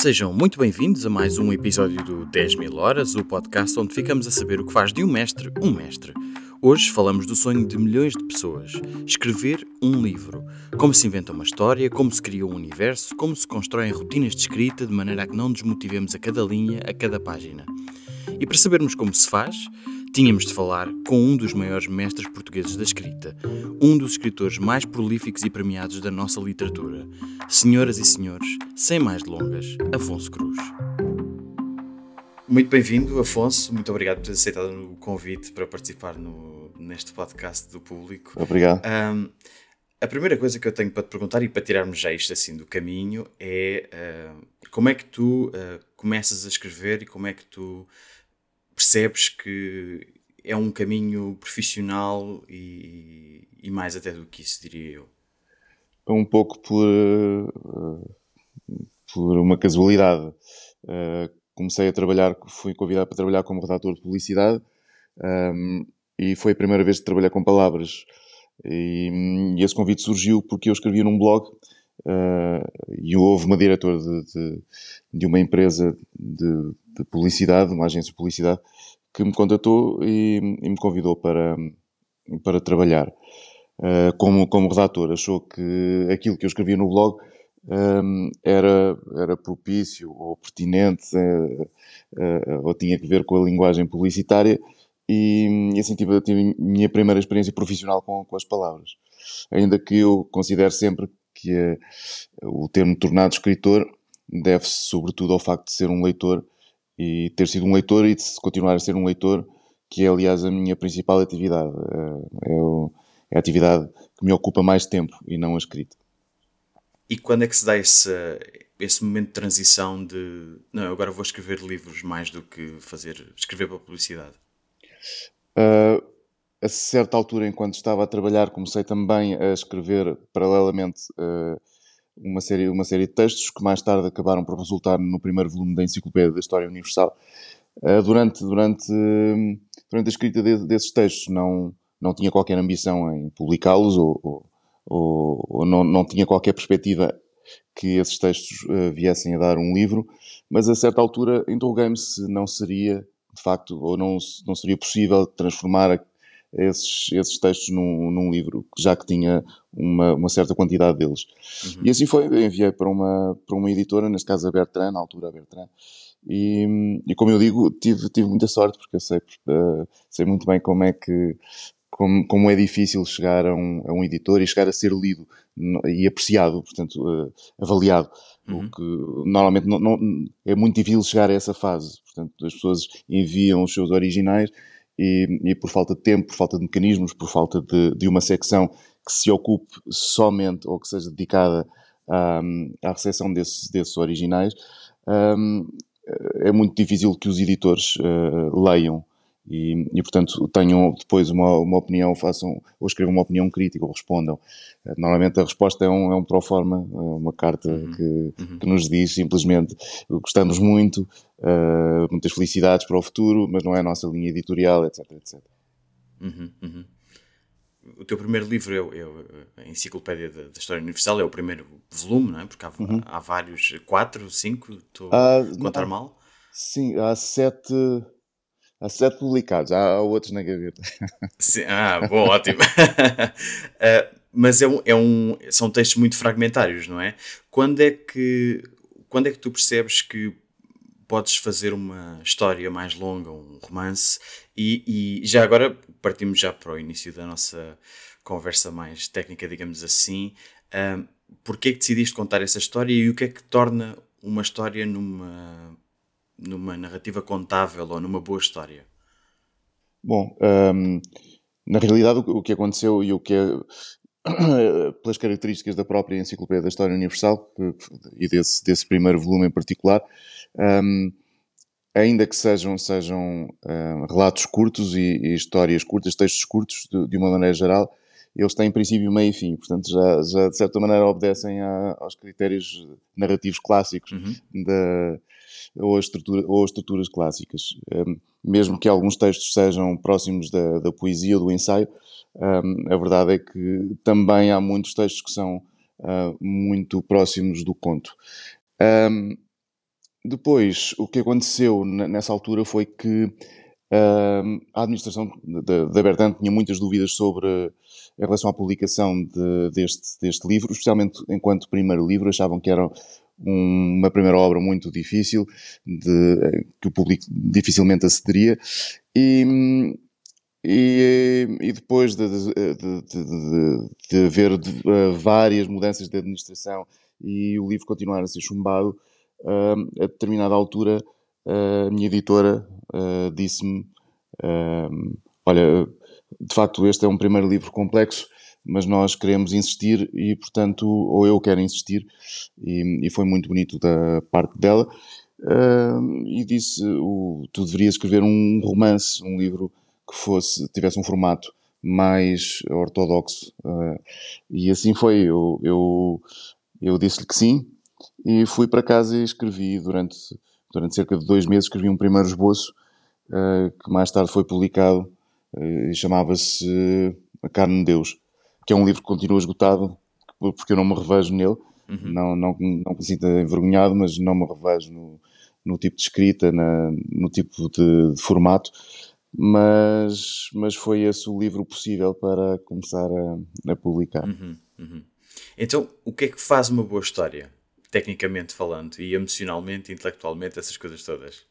Sejam muito bem-vindos a mais um episódio do 10 mil horas, o podcast onde ficamos a saber o que faz de um mestre um mestre. Hoje falamos do sonho de milhões de pessoas: escrever um livro. Como se inventa uma história, como se cria um universo, como se constroem rotinas de escrita de maneira a que não desmotivemos a cada linha, a cada página. E para sabermos como se faz, tínhamos de falar com um dos maiores mestres portugueses da escrita, um dos escritores mais prolíficos e premiados da nossa literatura. Senhoras e senhores, sem mais delongas, Afonso Cruz. Muito bem-vindo, Afonso. Muito obrigado por ter aceitado o convite para participar no, neste podcast do público. Obrigado. Um, a primeira coisa que eu tenho para te perguntar e para tirarmos já isto assim do caminho é uh, como é que tu uh, começas a escrever e como é que tu percebes que é um caminho profissional e, e mais até do que isso, diria eu. Um pouco por, uh, por uma casualidade. Uh, comecei a trabalhar, fui convidado para trabalhar como redator de publicidade um, e foi a primeira vez que trabalhei com palavras. E, esse convite surgiu porque eu escrevia num blog uh, e houve uma diretora de, de, de uma empresa de, de, publicidade, uma agência de publicidade, que me contatou e, e me convidou para, para trabalhar uh, como, como redator. Achou que aquilo que eu escrevia no blog um, era, era propício ou pertinente uh, uh, ou tinha que ver com a linguagem publicitária e, e assim tive, tive a minha primeira experiência profissional com, com as palavras. Ainda que eu considere sempre que o termo tornado escritor deve-se sobretudo ao facto de ser um leitor e ter sido um leitor e de continuar a ser um leitor, que é aliás a minha principal atividade. É, o, é a atividade que me ocupa mais tempo e não a escrita. E quando é que se dá esse, esse momento de transição de não, agora vou escrever livros mais do que fazer escrever para publicidade? Uh, a certa altura, enquanto estava a trabalhar, comecei também a escrever paralelamente uh, uma, série, uma série de textos que mais tarde acabaram por resultar no primeiro volume da Enciclopédia da História Universal. Uh, durante, durante, durante a escrita de, desses textos não, não tinha qualquer ambição em publicá-los ou, ou ou, não, não tinha qualquer perspectiva que esses textos uh, viessem a dar um livro, mas a certa altura interroguei-me se não seria, de facto, ou não, não seria possível transformar esses, esses textos num, num livro, já que tinha uma, uma certa quantidade deles. Uhum. E assim foi, enviei para uma, para uma editora, neste caso a Bertrand, na altura a Bertrand, e, e como eu digo, tive, tive muita sorte, porque eu sei, uh, sei muito bem como é que como, como é difícil chegar a um, a um editor e chegar a ser lido e apreciado, portanto, uh, avaliado. Uhum. O que normalmente não, não, é muito difícil chegar a essa fase. Portanto, as pessoas enviam os seus originais e, e por falta de tempo, por falta de mecanismos, por falta de, de uma secção que se ocupe somente ou que seja dedicada à, à recepção desses, desses originais, um, é muito difícil que os editores uh, leiam e, e, portanto tenham depois uma, uma opinião, façam ou escrevam uma opinião crítica ou respondam. Eh, normalmente a resposta é um, é um pro forma, é uma carta uhum. Que, uhum. que nos diz simplesmente gostamos muito, uh, muitas felicidades para o futuro, mas não é a nossa linha editorial, etc. etc. Uhum. uhum. O teu primeiro livro é, é, a Enciclopédia da, História Universal, é o primeiro volume, não é? Porque há, uhum. há vários, quatro, cinco, estou a contar mal? Sim, há sete Há sete publicados, há, há outros na gaveta. Sim, ah, bom, ótimo. uh, mas é um, é um, são textos muito fragmentários, não é? Quando é que, quando é que tu percebes que podes fazer uma história mais longa, um romance, e, e já agora partimos já para o início da nossa conversa mais técnica, digamos assim. Uh, Porquê é que decidiste contar essa história e o que é que torna uma história numa numa narrativa contável ou numa boa história? Bom, um, na realidade o que aconteceu e o que é pelas características da própria Enciclopédia da História Universal e desse, desse primeiro volume em particular, um, ainda que sejam, sejam um, relatos curtos e, e, histórias curtas, textos curtos, de, de, uma maneira geral, eles têm princípio, meio e fim, portanto já, já de certa maneira obedecem a, aos critérios narrativos clássicos uhum. da, ou, estrutura, ou as estruturas clássicas. Um, mesmo que alguns textos sejam próximos da, da poesia ou do ensaio, um, a verdade é que também há muitos textos que são uh, muito próximos do conto. Um, depois, o que aconteceu nessa altura foi que a administração da Bertan tinha muitas dúvidas sobre em relação à publicação de, deste, deste livro, especialmente enquanto primeiro livro, achavam que era um, uma primeira obra muito difícil, de, que o público dificilmente acederia, e, e, e depois de, de, de, de haver uh, várias mudanças de administração e o livro continuar a ser chumbado, uh, a determinada altura uh, a minha editora disse-me: Olha, de facto, este é um primeiro livro complexo, mas nós queremos insistir e, portanto, ou eu quero insistir, e, e foi muito bonito da parte dela. e disse: o, Tu deverias escrever um romance, um livro que fosse, tivesse um formato mais ortodoxo. Uh, e assim foi. Eu, eu, eu disse-lhe que sim e fui para casa e escrevi durante, durante cerca de dois meses. Escrevi um primeiro esboço uh, que mais tarde foi publicado uh, e chamava-se A Carne de Deus, que é um livro que continua esgotado porque eu não me revejo nele. Uhum. Não, não, não me sinto envergonhado, mas não me revejo no, no tipo de escrita, na, no tipo de, de formato mas, mas foi esse o livro possível para começar a, a publicar. Uhum, uhum. Então, o que é que faz uma boa história, tecnicamente falando, e emocionalmente, intelectualmente, essas coisas todas?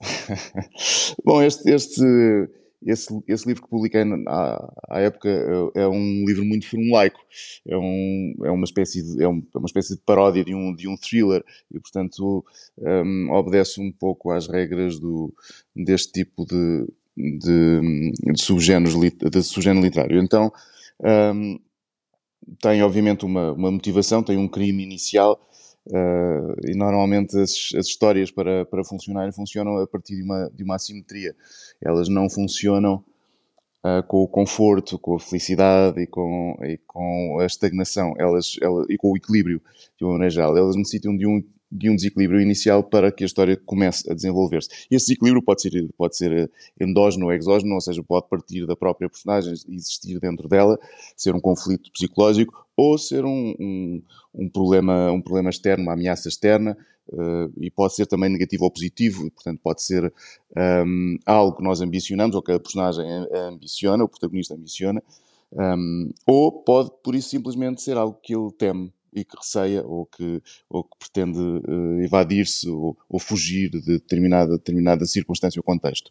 Bom, este, este, esse, esse livro que publiquei à, à época é, é, um livro muito formulaico. É, um, é, uma espécie de, é, é uma espécie de paródia de um, de um thriller e, portanto, um, obedece um pouco às regras do, deste tipo de, de, de, de subgénero literário. Então, um, tem obviamente uma, uma motivação, tem um crime inicial Uh, e normalmente as, as, histórias para, para funcionarem funcionam a partir de uma, de uma assimetria. Elas não funcionam uh, com o conforto, com a felicidade e com, e com a estagnação elas, elas, e com o equilíbrio de uma maneira geral. Elas necessitam de um de um desequilíbrio inicial para que a história comece a desenvolver-se. Esse desequilíbrio pode ser, pode ser endógeno ou exógeno, ou seja, pode partir da própria personagem, existir dentro dela, ser um conflito psicológico, ou ser um, um, um problema, um problema externo, uma ameaça externa, uh, e pode ser também negativo ou positivo, e, portanto pode ser um, ehm, algo que nós ambicionamos, ou que a personagem ambiciona, o protagonista ambiciona, um, ou pode, por isso, simplesmente ser algo que ele teme e que receia ou que, ou que pretende uh, evadir-se ou, ou, fugir de determinada, determinada circunstância ou contexto.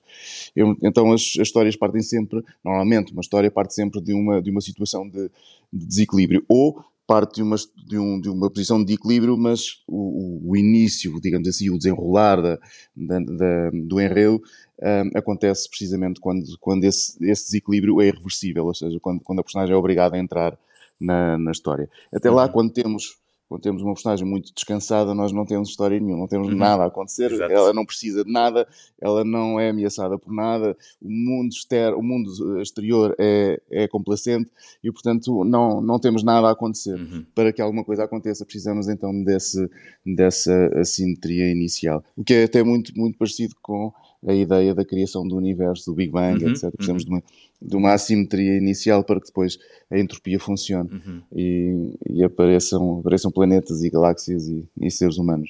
Eu, então as, as, histórias partem sempre, normalmente, uma história parte sempre de uma, de uma situação de, de desequilíbrio ou parte de uma, de, um, de uma posição de equilíbrio, mas o, o, início, digamos assim, o desenrolar da, da, da, do enredo um, acontece precisamente quando, quando esse, esse desequilíbrio é irreversível, ou seja, quando, quando a personagem é obrigada a entrar na, na história. Até lá, uhum. quando temos quando temos uma personagem muito descansada, nós não temos história nenhuma, não temos uhum. nada a acontecer, Exato. ela não precisa de nada, ela não é ameaçada por nada, o mundo, exter o mundo exterior é, é complacente e, portanto, não, não temos nada a acontecer. Uhum. Para que alguma coisa aconteça, precisamos então desse, dessa assimetria inicial, o que é até muito, muito parecido com a ideia da criação do universo, do Big Bang, uhum, etc. Precisamos uhum. de, uma, de uma assimetria inicial para que depois a entropia funcione uhum. e, e, apareçam, apareçam planetas e galáxias e, e seres humanos.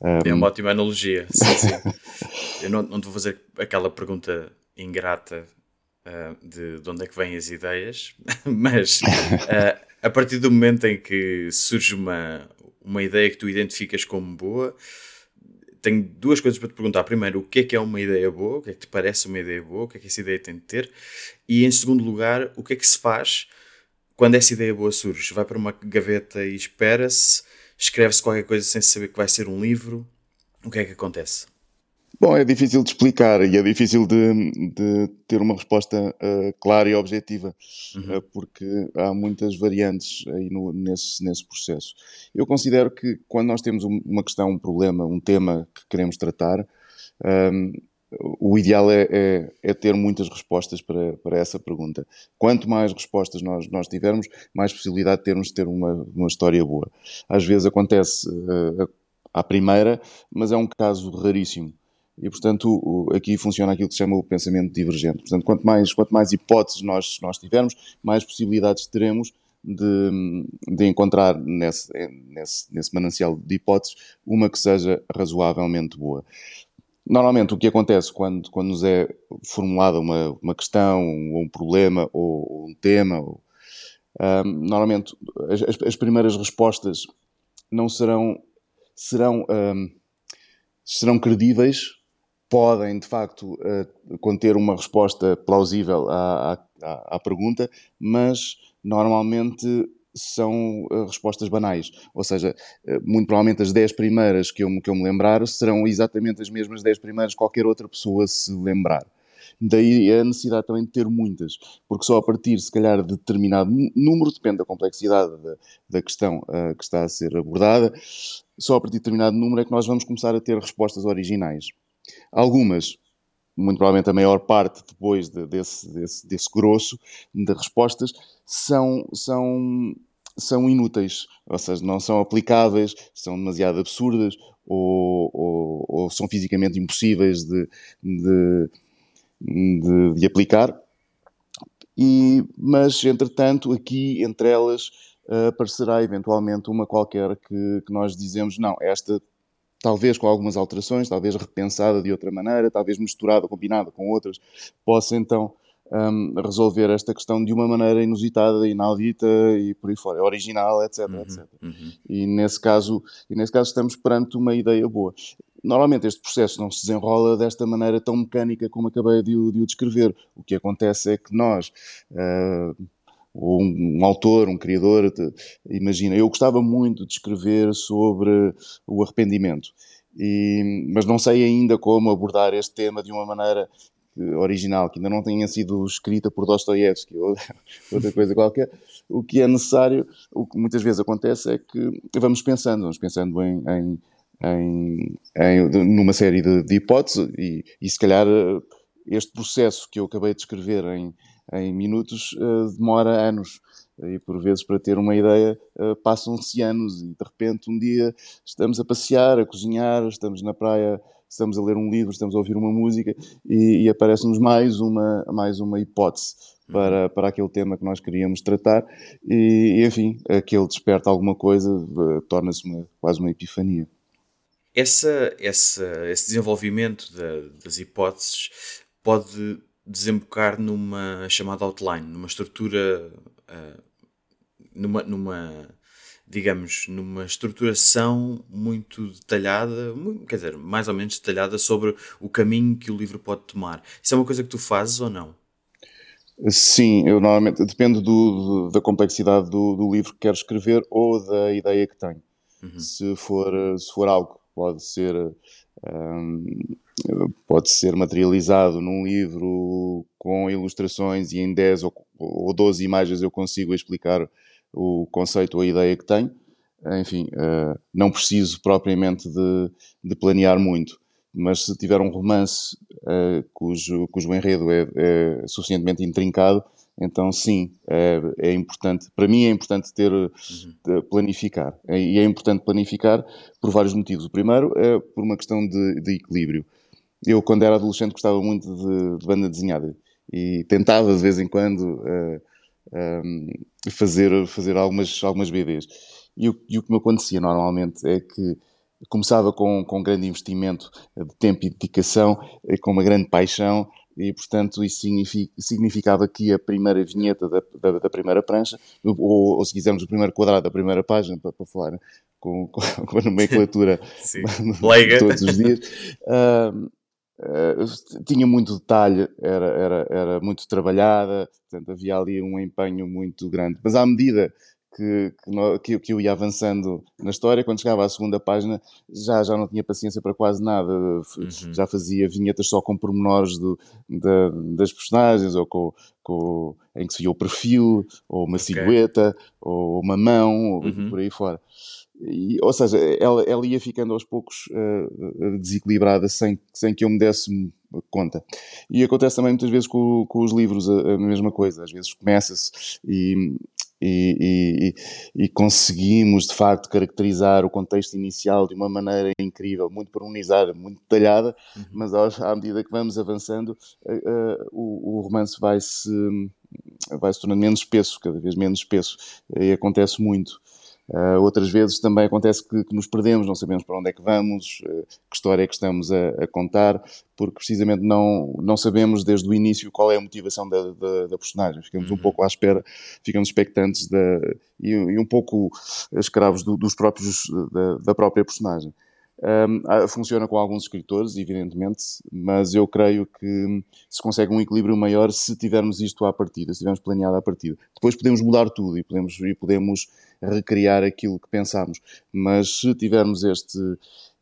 Um, é uma ótima analogia. Sim, sim. Eu não, não te vou fazer aquela pergunta ingrata uh, de, de onde é que vêm as ideias, mas uh, a partir do momento em que surge uma, uma ideia que tu identificas como boa, tenho duas coisas para te perguntar. Primeiro, o que é que é uma ideia boa? O que é que te parece uma ideia boa? O que é que essa ideia tem de ter? E em segundo lugar, o que é que se faz quando essa ideia boa surge? Vai para uma gaveta e espera-se? Escreve-se qualquer coisa sem saber que vai ser um livro? O que é que acontece? Bom, é difícil de explicar e é difícil de, de ter uma resposta uh, clara e objetiva, uhum. uh, porque há muitas variantes aí no, nesse, nesse processo. Eu considero que quando nós temos uma questão, um problema, um tema que queremos tratar, um, ehm, o ideal é, é, é, ter muitas respostas para, para essa pergunta. Quanto mais respostas nós, nós tivermos, mais possibilidade de termos de ter uma, uma história boa. Às vezes acontece uh, à primeira, mas é um caso raríssimo. E, portanto, aqui funciona aquilo que se chama o pensamento divergente. Portanto, quanto mais, quanto mais hipóteses nós, nós tivermos, mais possibilidades teremos de, de encontrar nesse, nesse, nesse manancial de hipóteses uma que seja razoavelmente boa. Normalmente o que acontece quando, quando nos é formulada uma, uma questão, ou um problema, ou, ou um tema, ou, um, normalmente as, as, primeiras respostas não serão, serão, um, serão credíveis, podem de facto uh, conter uma resposta plausível à, à, à pergunta, mas normalmente são uh, respostas banais. Ou seja, uh, muito provavelmente as 10 primeiras que eu, que eu me lembrar serão exatamente as mesmas 10 primeiras que qualquer outra pessoa se lembrar. Daí a necessidade também de ter muitas, porque só a partir, se calhar, de determinado número, depende da complexidade da, da questão uh, que está a ser abordada, só a partir de determinado número é que nós vamos começar a ter respostas originais. Algumas muito provavelmente a maior parte depois de, desse, desse, desse grosso de respostas, são, são, são inúteis, ou seja, não são aplicáveis, são demasiado absurdas ou, ou, ou são fisicamente impossíveis de, de, de, de aplicar. E, mas, entretanto, aqui entre elas uh, aparecerá eventualmente uma qualquer que, que nós dizemos: não, esta talvez com algumas alterações, talvez repensada de outra maneira, talvez misturada, combinada com outras, possa então um, resolver esta questão de uma maneira inusitada, inaudita e por aí fora, original, etc, uhum, etc. Uhum. E nesse caso, e nesse caso estamos perante uma ideia boa. Normalmente este processo não se desenrola desta maneira tão mecânica como acabei de, de o descrever. O que acontece é que nós uh, ou um, um, autor, um criador, te, imagina, eu gostava muito de escrever sobre o arrependimento, e, mas não sei ainda como abordar este tema de uma maneira original, que ainda não tenha sido escrita por Dostoiévski ou outra coisa qualquer. O que é necessário, o que muitas vezes acontece é que vamos pensando, vamos pensando em, em, em, em numa série de, de hipóteses e, e se calhar este processo que eu acabei de escrever em em minutos uh, demora anos. E por vezes, para ter uma ideia, uh, passam-se anos e de repente um dia estamos a passear, a cozinhar, estamos na praia, estamos a ler um livro, estamos a ouvir uma música e, e aparece-nos mais uma, mais uma hipótese para, para aquele tema que nós queríamos tratar e, enfim, aquele desperta alguma coisa, uh, torna-se quase uma epifania. Essa, essa, esse desenvolvimento das hipóteses pode desembocar numa chamada outline, numa estrutura, uh, numa, numa, digamos, numa estruturação muito detalhada, quer dizer, mais ou menos detalhada sobre o caminho que o livro pode tomar. Isso é uma coisa que tu fazes ou não? Sim, eu normalmente depende do, do, da complexidade do, do, livro que quero escrever ou da ideia que tenho. Uhum. Se, for, se for algo, pode ser um, pode ser materializado num livro com ilustrações e em 10 ou, ou 12 imagens eu consigo explicar o conceito ou a ideia que tenho. Enfim, uh, não preciso propriamente de, de, planear muito, mas se tiver um romance uh, cujo, cujo enredo é, é, suficientemente intrincado, então sim, é, é, importante. Para mim é importante ter uhum. planificar e é importante planificar por vários motivos. O primeiro é por uma questão de, de equilíbrio. Eu, quando era adolescente, gostava muito de, de banda desenhada e tentava de vez em quando uh, eh, um, eh, fazer, fazer algumas, algumas BDs. E o, e o que me acontecia normalmente é que começava com, com um grande investimento de tempo e dedicação, com uma grande paixão, e portanto isso significava que a primeira vinheta da, da, da primeira prancha, ou, ou, se quisermos o primeiro quadrado da primeira página, para, para falar com, com, a nomenclatura todos os dias, uh, Uh, tinha muito detalhe, era, era, era muito trabalhada, portanto havia ali um empenho muito grande. Mas à medida que, que, que, eu ia avançando na história, quando chegava à segunda página já, já não tinha paciência para quase nada, uhum. já fazia vinhetas só com pormenores do, da, das personagens, ou com, com, em que se via o perfil, ou uma okay. silhueta, ou uma mão, ou uhum. por aí fora. E, ou seja, ela, ela ia ficando aos poucos uh, desequilibrada sem, sem que eu me desse conta. E acontece também muitas vezes com, com os livros a, a mesma coisa. Às vezes começa-se e, e, e, e, conseguimos de facto caracterizar o contexto inicial de uma maneira incrível, muito pormenorizada, muito detalhada, uhum. mas à medida que vamos avançando, uh, uh, o, o, romance vai se vai se tornando menos espesso, cada vez menos espesso, e acontece muito. Uh, outras vezes também acontece que, que, nos perdemos, não sabemos para onde é que vamos, uh, que história é que estamos a, a, contar, porque precisamente não, não sabemos desde o início qual é a motivação da, da, da personagem. Ficamos uhum. um pouco à espera, ficamos expectantes da, e, e um pouco escravos do, dos próprios, da, da própria personagem. Um, funciona com alguns escritores, evidentemente, mas eu creio que se consegue um equilíbrio maior se tivermos isto à partida, se tivermos planeado à partida. Depois podemos mudar tudo e podemos, e podemos recriar aquilo que pensamos, mas se tivermos este,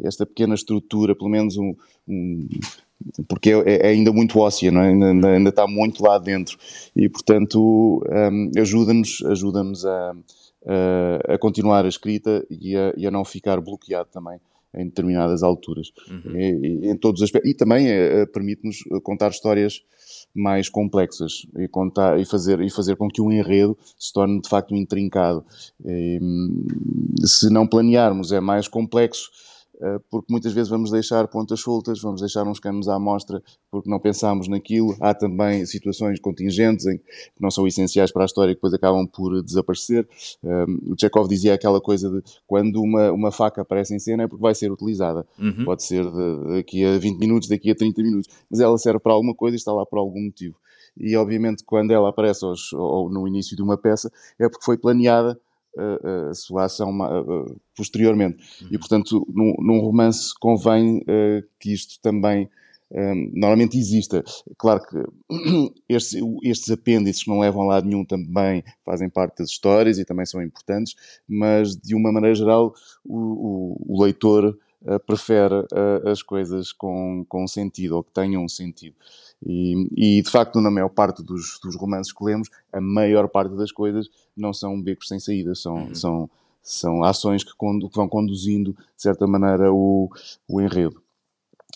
esta pequena estrutura, pelo menos um, um porque é, é, ainda muito óssea, é? ainda, ainda, está muito lá dentro e, portanto, um, ajuda-nos ajuda a, a, a, continuar a escrita e a, e a não ficar bloqueado também em determinadas alturas, uhum. e, em todos os aspectos. E também é, permite-nos contar histórias mais complexas e, contar, e, fazer, e fazer com que o enredo se torne de facto intrincado. E, se não planearmos, é mais complexo eh, porque muitas vezes vamos deixar pontas soltas, vamos deixar uns canos à amostra porque não pensámos naquilo. Há também situações contingentes em, que não são essenciais para a história e que depois acabam por desaparecer. Um, o Chekhov dizia aquela coisa de quando uma, uma faca aparece em cena é porque vai ser utilizada. Uhum. Pode ser daqui a 20 minutos, daqui a 30 minutos, mas ela serve para alguma coisa e está lá por algum motivo. E obviamente quando ela aparece aos, ou no início de uma peça é porque foi planeada a, sua ação posteriormente. Uhum. E, portanto, num, num romance convém uh, que isto também um, normalmente exista. Claro que estes, estes apêndices que não levam a lado nenhum também fazem parte das histórias e também são importantes, mas de uma maneira geral o, o, o leitor prefere uh, as coisas com, com sentido ou que tenham um sentido. E, e, de facto, na maior parte dos, dos, romances que lemos, a maior parte das coisas não são becos sem saída, são, uhum. são, são ações que, condu, que, vão conduzindo, de certa maneira, o, o enredo.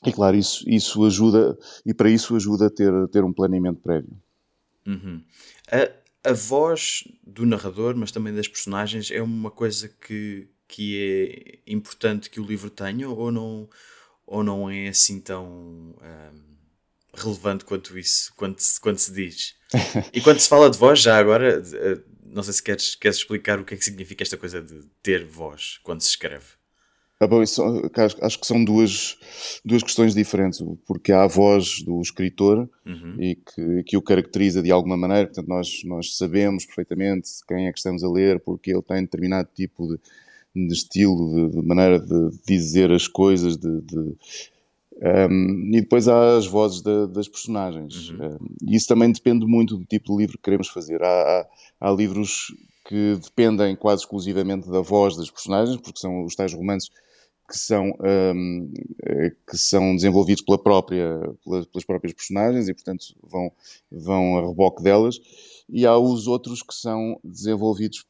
E claro, isso, isso ajuda, e para isso ajuda a ter, ter um planeamento prévio. Uhum. A, a voz do narrador, mas também das personagens, é uma coisa que, que é importante que o livro tenha ou não, ou não é assim tão. Um relevante quanto isso, quando se, quando se diz. E quando se fala de voz, já agora, eh, não sei se queres, queres explicar o que é que significa esta coisa de ter voz quando se escreve. Ah, bom, isso, acho que são duas, duas questões diferentes, porque há a voz do escritor uhum. e que, que o caracteriza de alguma maneira, portanto nós, nós sabemos perfeitamente quem é que estamos a ler, porque ele tem determinado tipo de, de estilo, de, de, maneira de dizer as coisas, de, de um, e depois há as vozes da, das personagens. Uhum. Um, e isso também depende muito do tipo de livro que queremos fazer. Há, há, há, livros que dependem quase exclusivamente da voz das personagens, porque são os tais romances que são, um, eh, que são desenvolvidos pela própria, pelas próprias personagens e, portanto, vão, vão a reboque delas e há os outros que são desenvolvidos,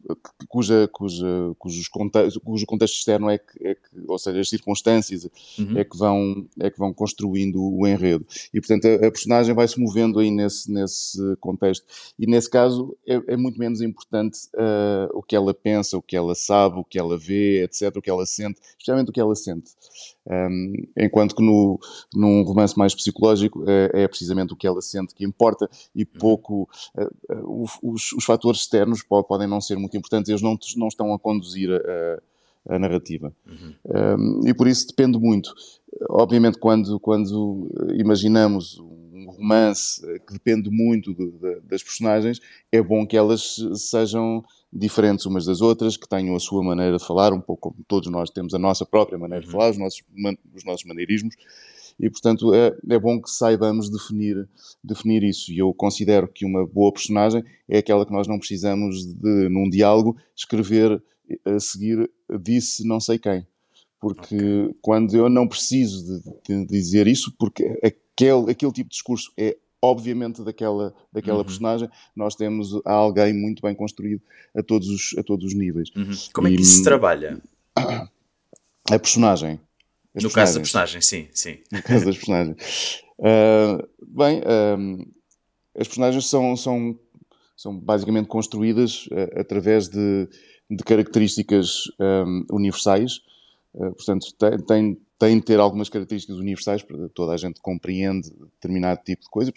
cuja, cuja, cujos contexto, cujo contexto externo é que, é que, ou seja, as circunstâncias uhum. é, que vão, é que vão construindo o enredo. E, portanto, a, a personagem vai se movendo aí nesse, nesse contexto. E, nesse caso, é, é muito menos importante uh, o que ela pensa, o que ela sabe, o que ela vê, etc., o que ela sente, especialmente o que ela sente. Um, enquanto que no, num romance mais psicológico é, é, precisamente o que ela sente que importa e uhum. pouco uh, os, os, fatores externos podem não ser muito importantes, eles não, não estão a conduzir a, a narrativa. Uhum. Um, e por isso depende muito. Obviamente, quando, quando imaginamos um romance que depende muito de, de, das personagens, é bom que elas sejam diferentes umas das outras, que tenham a sua maneira de falar, um pouco como todos nós temos a nossa própria maneira de uhum. falar, os nossos, os nossos maneirismos, e portanto é, é bom que saibamos definir, definir isso. E eu considero que uma boa personagem é aquela que nós não precisamos de, num diálogo, escrever a seguir disse não sei quem. Porque okay. quando eu não preciso de, de dizer isso, porque aquele, aquele tipo de discurso é obviamente daquela, daquela uhum. personagem, nós temos alguém muito bem construído a todos os, a todos os níveis. Uhum. Como e, é que isso se trabalha? A personagem. No caso da personagem, sim, sim. No caso das personagens. Uh, bem, uh, as personagens são, são, são basicamente construídas uh, através de, de características um, universais. portanto, tem, tem, tem de ter algumas características universais, para toda a gente compreende determinado tipo de coisa.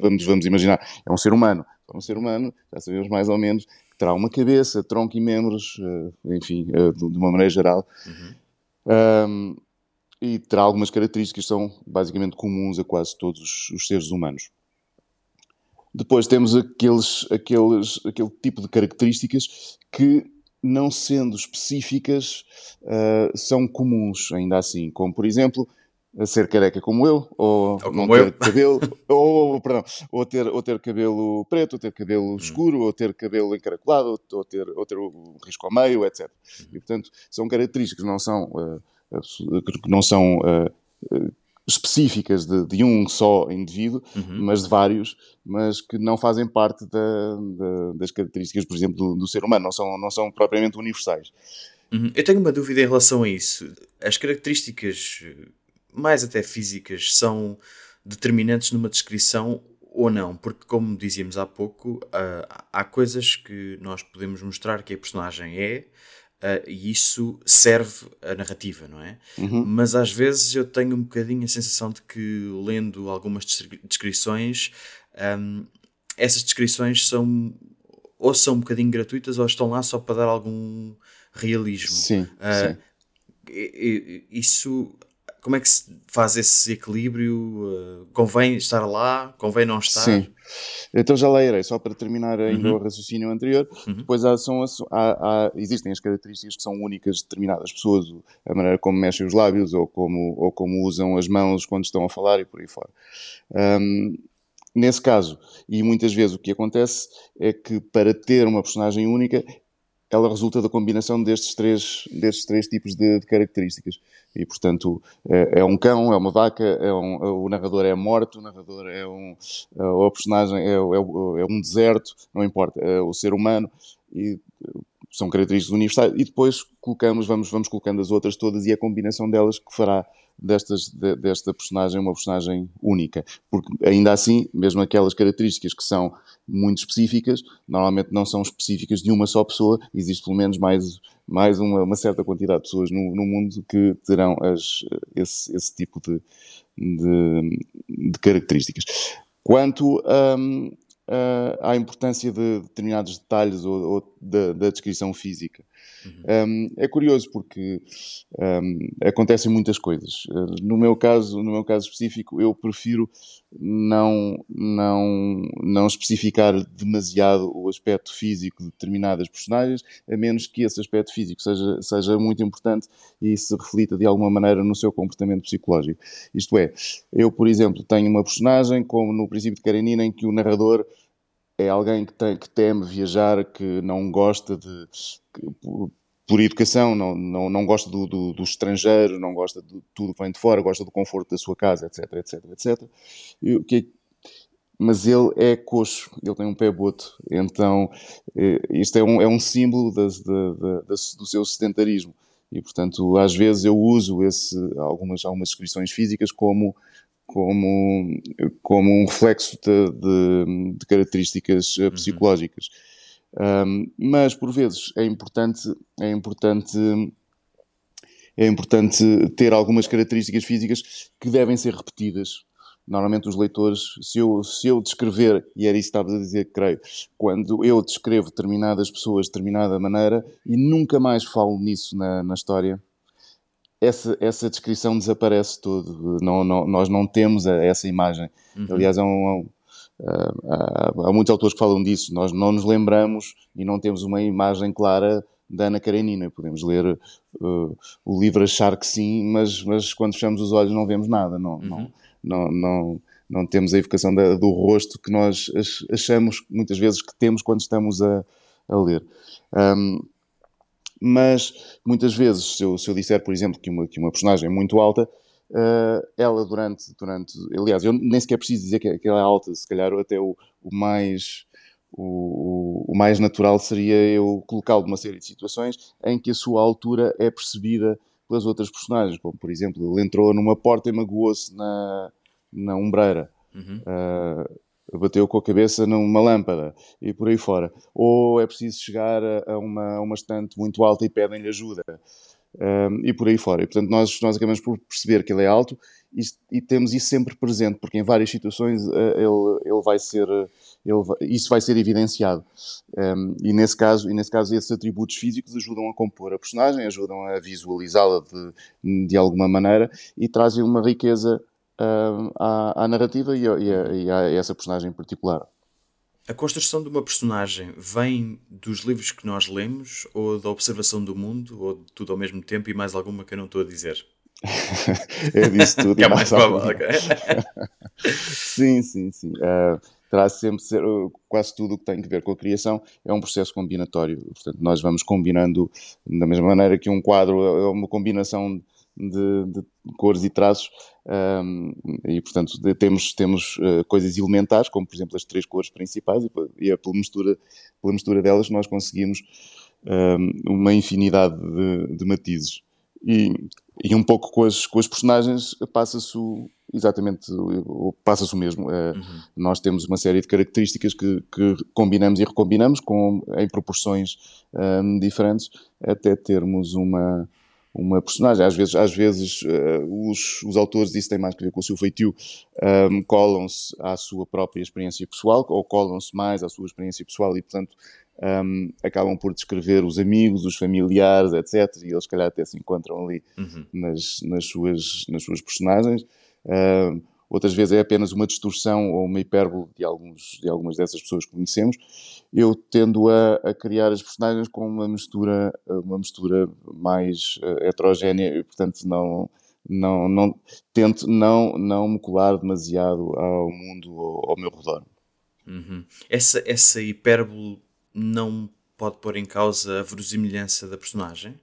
Vamos, vamos imaginar, é um ser humano. É um ser humano, já sabemos mais ou menos, que terá uma cabeça, tronco e membros, enfim, de uma maneira geral. Uhum. Um, e terá algumas características que são basicamente comuns a quase todos os, os seres humanos. Depois temos aqueles, aqueles, aquele tipo de características que não sendo específicas, uh, são comuns ainda assim, como por exemplo ser careca como eu, ou, ou não ter eu. cabelo, ou, perdão, ou ter, ou ter cabelo preto, ou ter cabelo hum. escuro, ou ter cabelo encaracolado, ou, ter, ou ter um risco ao meio, etc. Hum. E portanto são características que não são, uh, que não são uh, específicas de, de, um só indivíduo, uhum. mas de vários, mas que não fazem parte da, da, das características, por exemplo, do, do, ser humano, não são, não são propriamente universais. Uhum. Eu tenho uma dúvida em relação a isso. As características, mais até físicas, são determinantes numa descrição ou não? Porque, como dizíamos há pouco, há coisas que nós podemos mostrar que a personagem é, Uh, e isso serve a narrativa, não é? Uhum. Mas às vezes eu tenho um bocadinho a sensação de que, lendo algumas descrições, um, essas descrições são ou são um bocadinho gratuitas ou estão lá só para dar algum realismo. Sim. Uh, sim. Isso como é que se faz esse equilíbrio? Uh, convém estar lá? Convém não estar? Sim. Então já lá irei, só para terminar ainda uhum. o raciocínio anterior. Uhum. Depois há, são, há, há, existem as características que são únicas de determinadas pessoas, a maneira como mexem os lábios ou como, ou como usam as mãos quando estão a falar e por aí fora. Um, nesse caso, e muitas vezes o que acontece é que para ter uma personagem única ela resulta da combinação destes três, destes três tipos de, de características. E, portanto, é, é, um cão, é uma vaca, é um, o narrador é a morte, o narrador é um, a personagem é, é, é, um deserto, não importa, é o ser humano, e são características universais. E depois colocamos, vamos, vamos colocando as outras todas e a combinação delas que fará destas, de, desta personagem uma personagem única. Porque ainda assim, mesmo aquelas características que são muito específicas, normalmente não são específicas de uma só pessoa, existe pelo menos mais, mais uma, uma certa quantidade de pessoas no, no mundo que terão as, esse, esse tipo de, de, de características. Quanto um, uh, à importância de determinados detalhes ou, ou da, da, descrição física. Uhum. Um, é curioso porque um, acontecem muitas coisas. Uh, no meu caso, no meu caso específico, eu prefiro não não não especificar demasiado o aspecto físico de determinadas personagens, a menos que esse aspecto físico seja seja muito importante e se reflita de alguma maneira no seu comportamento psicológico. Isto é, eu por exemplo tenho uma personagem como no princípio de Karenina em que o narrador é alguém que, tem, que teme viajar, que não gosta de. Que, por, educação, não, não, não gosta do, do, do, estrangeiro, não gosta de tudo que vem de fora, gosta do conforto da sua casa, etc, etc, etc. Que, mas ele é coxo, ele tem um pé boto, então eh, isto é um, é um símbolo das, do seu sedentarismo. E, portanto, às vezes eu uso esse, algumas, algumas descrições físicas como como, como um reflexo de, de, de características eh, uhum. psicológicas. Um, mas por vezes é importante, é importante, é importante ter algumas características físicas que devem ser repetidas. Normalmente os leitores, se eu, se eu descrever, e era isso que estavas a dizer, creio, quando eu descrevo determinadas pessoas de determinada maneira e nunca mais falo nisso na, na história, essa, essa descrição desaparece tudo. Não, não, nós não temos a, essa imagem. Uhum. Aliás, é um, é um, há, há muitos autores que falam disso. Nós não nos lembramos e não temos uma imagem clara da Ana Karenina. Podemos ler uh, o livro achar que sim, mas, mas quando fechamos os olhos não vemos nada. Não, uhum. não, não, não, não, temos a evocação da, do rosto que nós achamos muitas vezes que temos quando estamos a, a ler. Um, mas muitas vezes, se eu, se eu disser, por exemplo, que uma, que uma personagem é muito alta, uh, ela durante, durante. Aliás, eu nem sequer preciso dizer que, que ela é alta, se calhar até o, o mais. O, o, mais natural seria eu colocá-lo numa série de situações em que a sua altura é percebida pelas outras personagens, como por exemplo, ele entrou numa porta e magoou-se na, na ombreira. Uhum. Uh, bateu com a cabeça numa lâmpada e por aí fora. Ou é preciso chegar a, uma, a uma estante muito alta e pedem-lhe ajuda. um, e por aí fora. E, portanto, nós, nós acabamos por perceber que ele é alto e, e temos isso sempre presente, porque em várias situações uh, ele, ele vai ser, ele vai, isso vai ser evidenciado. Um, e, nesse caso, e nesse caso, esses atributos físicos ajudam a compor a personagem, ajudam a visualizá-la de, de alguma maneira e trazem uma riqueza uh, à, à, narrativa e a, e, a, e a essa personagem em particular. A construção de uma personagem vem dos livros que nós lemos, ou da observação do mundo, ou de tudo ao mesmo tempo, e mais alguma que eu não estou a dizer? eu disse tudo. que é mais provável, sim, sim, sim. Uh, terá sempre ser, uh, quase tudo o que tem a ver com a criação é um processo combinatório. Portanto, nós vamos combinando da mesma maneira que um quadro é uma combinação de, de cores e traços um, e portanto temos, temos uh, coisas elementares, como por exemplo as três cores principais, e, e é pela mistura, pela mistura delas nós conseguimos um, uma infinidade de, de matizes. E, e, um pouco com as, com as personagens passa-se exatamente passa-se o mesmo. Uh, uhum. Nós temos uma série de características que, que combinamos e recombinamos com, em proporções um, diferentes até termos uma uma personagem. Às vezes, às vezes uh, os, os autores, isso tem mais que ver com o seu feitio, um, ehm, colam-se à sua própria experiência pessoal ou colam-se mais à sua experiência pessoal e, portanto, um, ehm, acabam por descrever os amigos, os familiares, etc. E eles, se calhar, até se encontram ali uhum. nas, nas, suas, nas suas personagens. Uh, outras vezes é apenas uma distorção ou uma hipérbole de, alguns, de algumas dessas pessoas que conhecemos. Eu tendo a, a criar as personagens com uma mistura, uma mistura mais uh, heterogénea e, portanto, não, não, não, tento não, não me colar demasiado ao mundo, ao, ao meu redor. Uhum. Essa, essa hipérbole não pode pôr em causa a verosimilhança da personagem?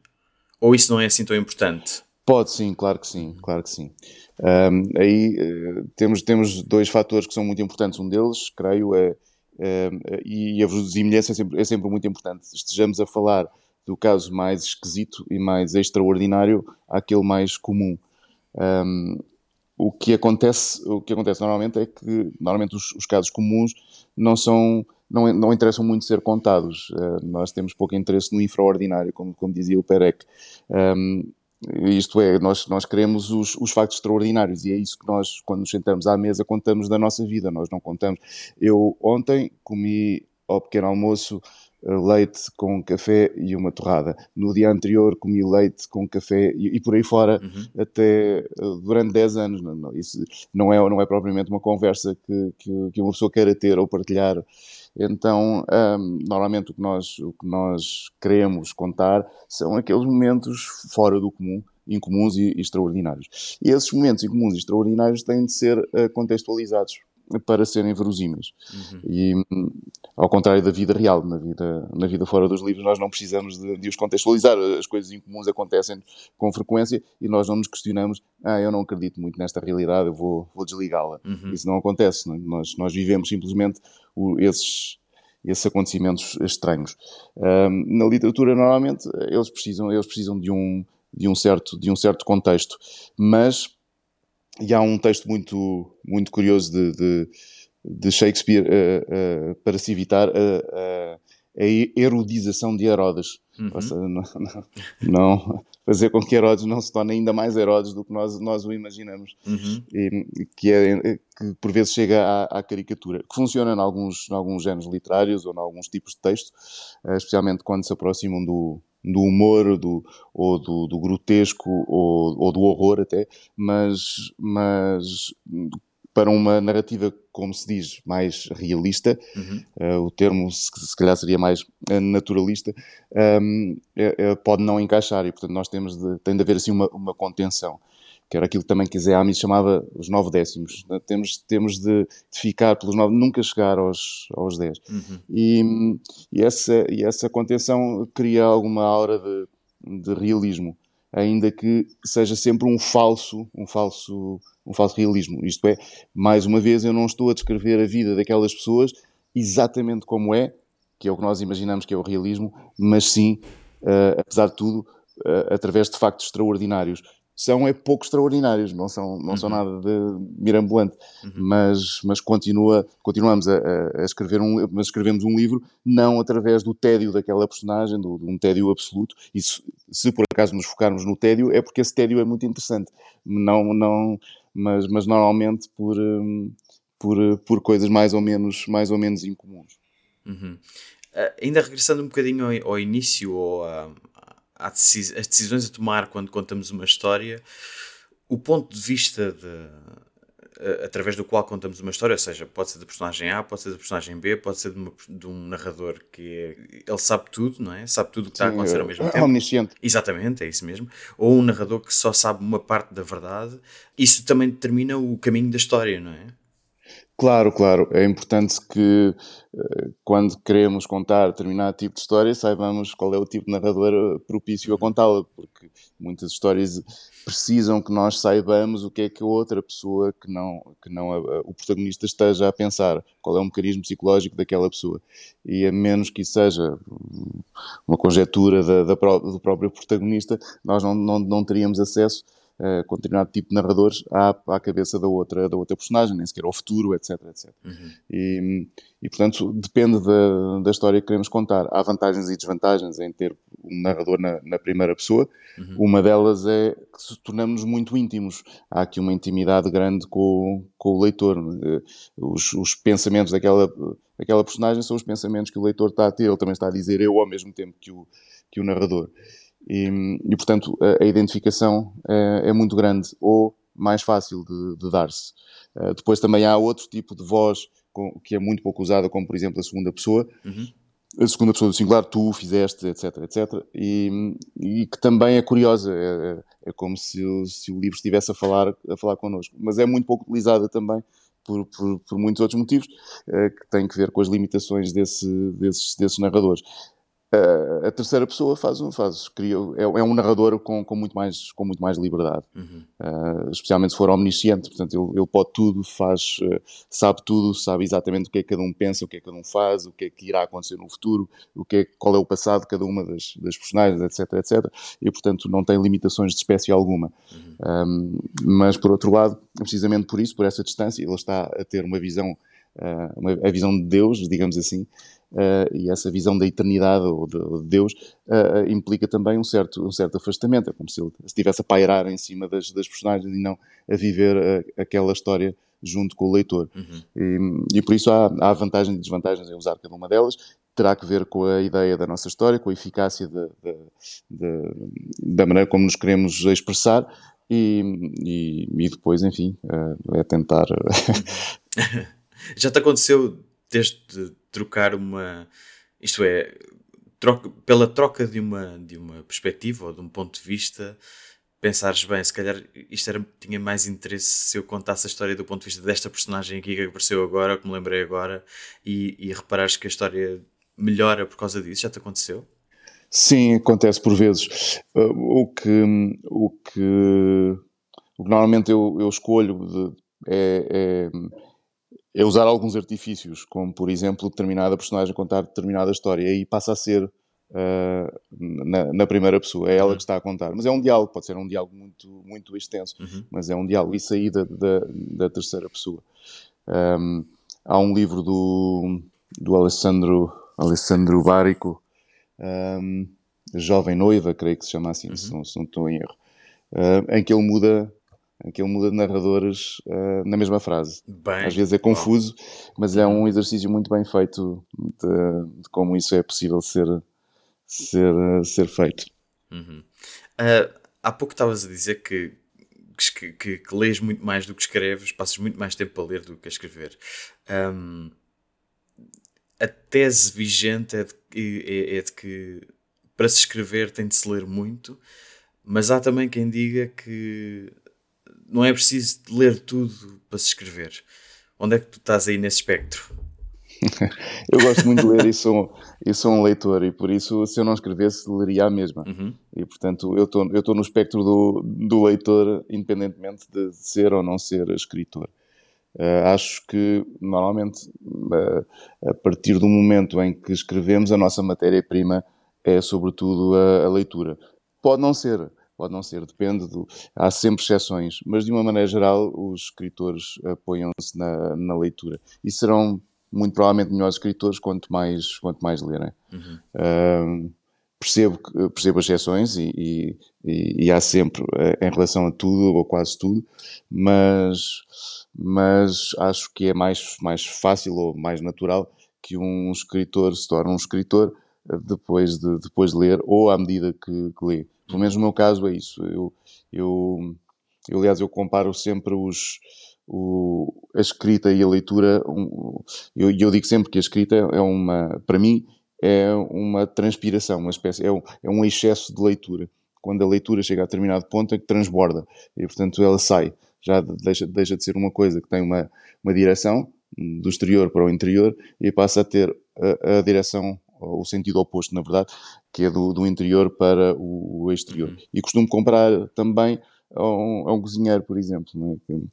Ou isso não é assim tão importante? Pode sim, claro que sim, claro que sim. Um, aí uh, temos, temos dois fatores que são muito importantes. Um deles, creio, é, é e a verosimilhança é sempre, é sempre muito importante. Estejamos a falar do caso mais esquisito e mais extraordinário àquele mais comum. Um, o que acontece, o que acontece normalmente é que normalmente os, os casos comuns não são não, não interessam muito ser contados. Uh, nós temos pouco interesse no infraordinário, como, como dizia o Perec. Um, isto é, nós, nós queremos os, os factos extraordinários e é isso que nós, quando nos sentamos à mesa, contamos da nossa vida. Nós não contamos. Eu ontem comi ao pequeno almoço eh, leite com café e uma torrada. No dia anterior comi leite com café e, e por aí fora uhum. até eh, durante 10 anos. Não, não, isso não é, não é propriamente uma conversa que, que, que uma pessoa queira ter ou partilhar então, um, normalmente o que, nós, o que nós queremos contar são aqueles momentos fora do comum, incomuns e, e extraordinários. E esses momentos incomuns e extraordinários têm de ser uh, contextualizados para serem verosímeis. Uhum. E ao contrário da vida real, na vida, na vida fora dos livros, nós não precisamos de, de os contextualizar. As coisas incomuns acontecem com frequência e nós não nos questionamos, ah, eu não acredito muito nesta realidade, eu vou, vou desligá-la. Uhum. Isso não acontece. Não é? nós, nós vivemos simplesmente o, esses, esses acontecimentos estranhos. Um, na literatura, normalmente, eles precisam, eles precisam de, um, de, um certo, de um certo contexto, mas e há um texto muito, muito curioso de, de, de Shakespeare uh, uh, para se evitar a, a erudização de Herodes. Uhum. Seja, não, não, fazer com que Herodes não se torne ainda mais Herodes do que nós, nós o imaginamos. Uhum. E, que, é, que por vezes chega à, à, caricatura. Que funciona em alguns, em alguns géneros literários ou em alguns tipos de texto, especialmente quando se aproximam do, do humor do, ou do, do grotesco ou, ou, do horror até, mas, mas para uma narrativa, como se diz, mais realista, uhum. uh, o termo se, se, calhar seria mais eh, naturalista, um, é, é, pode não encaixar e portanto nós temos de, tem de haver assim uma, uma contenção que era aquilo que também que Zé Amis chamava os nove décimos. Temos, temos de, de, ficar pelos nove, nunca chegar aos, aos dez. Uhum. E, e, essa, e essa contenção cria alguma aura de, de realismo, ainda que seja sempre um falso, um falso, um falso realismo. Isto é, mais uma vez, eu não estou a descrever a vida daquelas pessoas exatamente como é, que é o que nós imaginamos que é o realismo, mas sim, uh, apesar de tudo, uh, através de factos extraordinários são é pouco extraordinários, não são, não uhum. são nada de mirabolante, uhum. mas, mas continua, continuamos a, a, escrever um, mas escrevemos um livro não através do tédio daquela personagem, do, de um tédio absoluto, e se, se, por acaso nos focarmos no tédio é porque esse tédio é muito interessante, não, não, mas, mas normalmente por, hum, por, por coisas mais ou menos, mais ou menos incomuns. Uhum. Uh, ainda regressando um bocadinho ao, ao início, ou a, decis as decisões a tomar quando contamos uma história, o ponto de vista de, através do qual contamos uma história, ou seja, pode ser da personagem A, pode ser da personagem B, pode ser de, uma, de um narrador que é, ele sabe tudo, não é? Sabe tudo o que está a acontecer ao mesmo é, tempo. Omnisciente. Exatamente, é isso mesmo. Ou um narrador que só sabe uma parte da verdade. Isso também determina o caminho da história, não é? Claro, claro. É importante que eh, quando queremos contar determinado tipo de história, saibamos qual é o tipo de narrador eh, propício a contá-la, porque muitas histórias precisam que nós saibamos o que é que a outra pessoa, que não, que não a, o protagonista esteja a pensar, qual é o mecanismo psicológico daquela pessoa. E a menos que isso seja uma conjetura da, da, do próprio protagonista, nós não, não, não teríamos acesso uh, com determinado tipo de narradores à, à cabeça da outra, da outra personagem, nem sequer ao futuro, etc. etc. Uhum. E, e, portanto, depende da, da história que queremos contar. Há vantagens e desvantagens em ter um narrador na, na primeira pessoa. Uhum. Uma delas é que se tornamos muito íntimos. Há aqui uma intimidade grande com, com o leitor. Eh, os, os pensamentos daquela, daquela personagem são os pensamentos que o leitor está a ter. Ele também está a dizer eu ao mesmo tempo que o, que o narrador. E, e portanto, a, a identificação é, é, muito grande ou mais fácil de, de dar-se. Uh, depois também há outro tipo de voz com, que é muito pouco usada, como por exemplo a segunda pessoa. Uhum. A segunda pessoa do singular, tu fizeste, etc, etc. E, e que também é curiosa, é, é, é como se, se, o livro estivesse a falar, a falar connosco. Mas é muito pouco utilizada também por, por, por, muitos outros motivos uh, que têm que ver com as limitações desse, desses, desses narradores. Uh, a terceira pessoa faz um faz cria é, é, um narrador com, com muito mais com muito mais liberdade uhum. uh, especialmente se for omnisciente portanto ele, ele pode tudo faz uh, sabe tudo sabe exatamente o que é que cada um pensa o que é que cada um faz o que é que irá acontecer no futuro o que é qual é o passado de cada uma das, das personagens etc etc e portanto não tem limitações de espécie alguma uhum. um, mas por outro lado precisamente por isso por essa distância ele está a ter uma visão uma, a visão de Deus digamos assim Uh, e essa visão da eternidade ou de, de Deus uh, implica também um certo, um certo afastamento. É como se ele estivesse a pairar em cima das, das personagens e não a viver a, aquela história junto com o leitor. Uhum. E, e, por isso há, há vantagens e desvantagens em usar cada uma delas. Terá que ver com a ideia da nossa história, com a eficácia de, de, de, da maneira como nos queremos expressar. E, e, e depois, enfim, uh, é tentar. Já te aconteceu desde trocar uma. Isto é, troca, pela troca de uma, de uma perspectiva ou de um ponto de vista, pensares bem, se calhar isto era, tinha mais interesse se eu contasse a história do ponto de vista desta personagem aqui que apareceu agora, que me lembrei agora, e, e reparares que a história melhora por causa disso. Já te aconteceu? Sim, acontece por vezes. Uh, o, que, o, que, o que normalmente eu, eu escolho de, é, é é usar alguns artifícios, como por exemplo determinada personagem contar determinada história, e aí passa a ser uh, na, na, primeira pessoa, é ela uhum. que está a contar. Mas é um diálogo, pode ser um diálogo muito, muito extenso, uhum. mas é um diálogo, isso aí da, da, da terceira pessoa. Um, há um livro do, do Alessandro, Alessandro Bárico, um, Jovem Noiva, creio que se chama assim, uhum. se, não, se não estou em erro, uh, em que ele muda em que ele muda de narradores uh, na mesma frase. Bem, Às vezes é confuso, mas é um exercício muito bem feito de, de como isso é possível ser, ser, ser feito. Uhum. Uh, há pouco estavas a dizer que, que, que, que, lês muito mais do que escreves, passas muito mais tempo a ler do que a escrever. Um, a tese vigente é de, é, é de que para se escrever tem de se ler muito, mas há também quem diga que não é preciso ler tudo para se escrever. Onde é que tu estás aí nesse espectro? eu gosto muito de ler e sou, e sou um leitor, e por isso, se eu não escrevesse, leria a mesma. Uhum. E portanto, eu estou no espectro do, do leitor, independentemente de ser ou não ser escritor. Uh, acho que, normalmente, uh, a partir do momento em que escrevemos, a nossa matéria-prima é, sobretudo, a, a leitura. Pode não ser pode não ser, depende do. Há sempre exceções, mas de uma maneira geral, os escritores apoiam-se na, na leitura e serão muito provavelmente melhores escritores quanto mais, quanto mais lerem. Uhum. Uh, percebo, percebo as exceções e, e, e, há sempre em relação a tudo ou quase tudo, mas, mas acho que é mais, mais fácil ou mais natural que um escritor se torne um escritor depois de, depois de ler ou à medida que, que lê. Pelo menos no meu caso é isso. Eu, eu, eu aliás, eu comparo sempre os, o, a escrita e a leitura. Um, eu, eu digo sempre que a escrita é uma, para mim, é uma transpiração, uma espécie, é um, é um excesso de leitura. Quando a leitura chega a determinado ponto é que transborda e, portanto, ela sai. Já deixa, deixa de ser uma coisa que tem uma, uma direção do exterior para o interior e passa a ter a, a direção o sentido oposto, na verdade, que é do, do interior para o, o exterior. Uhum. E costumo comprar também a um, a um cozinheiro, por exemplo, é? que, que,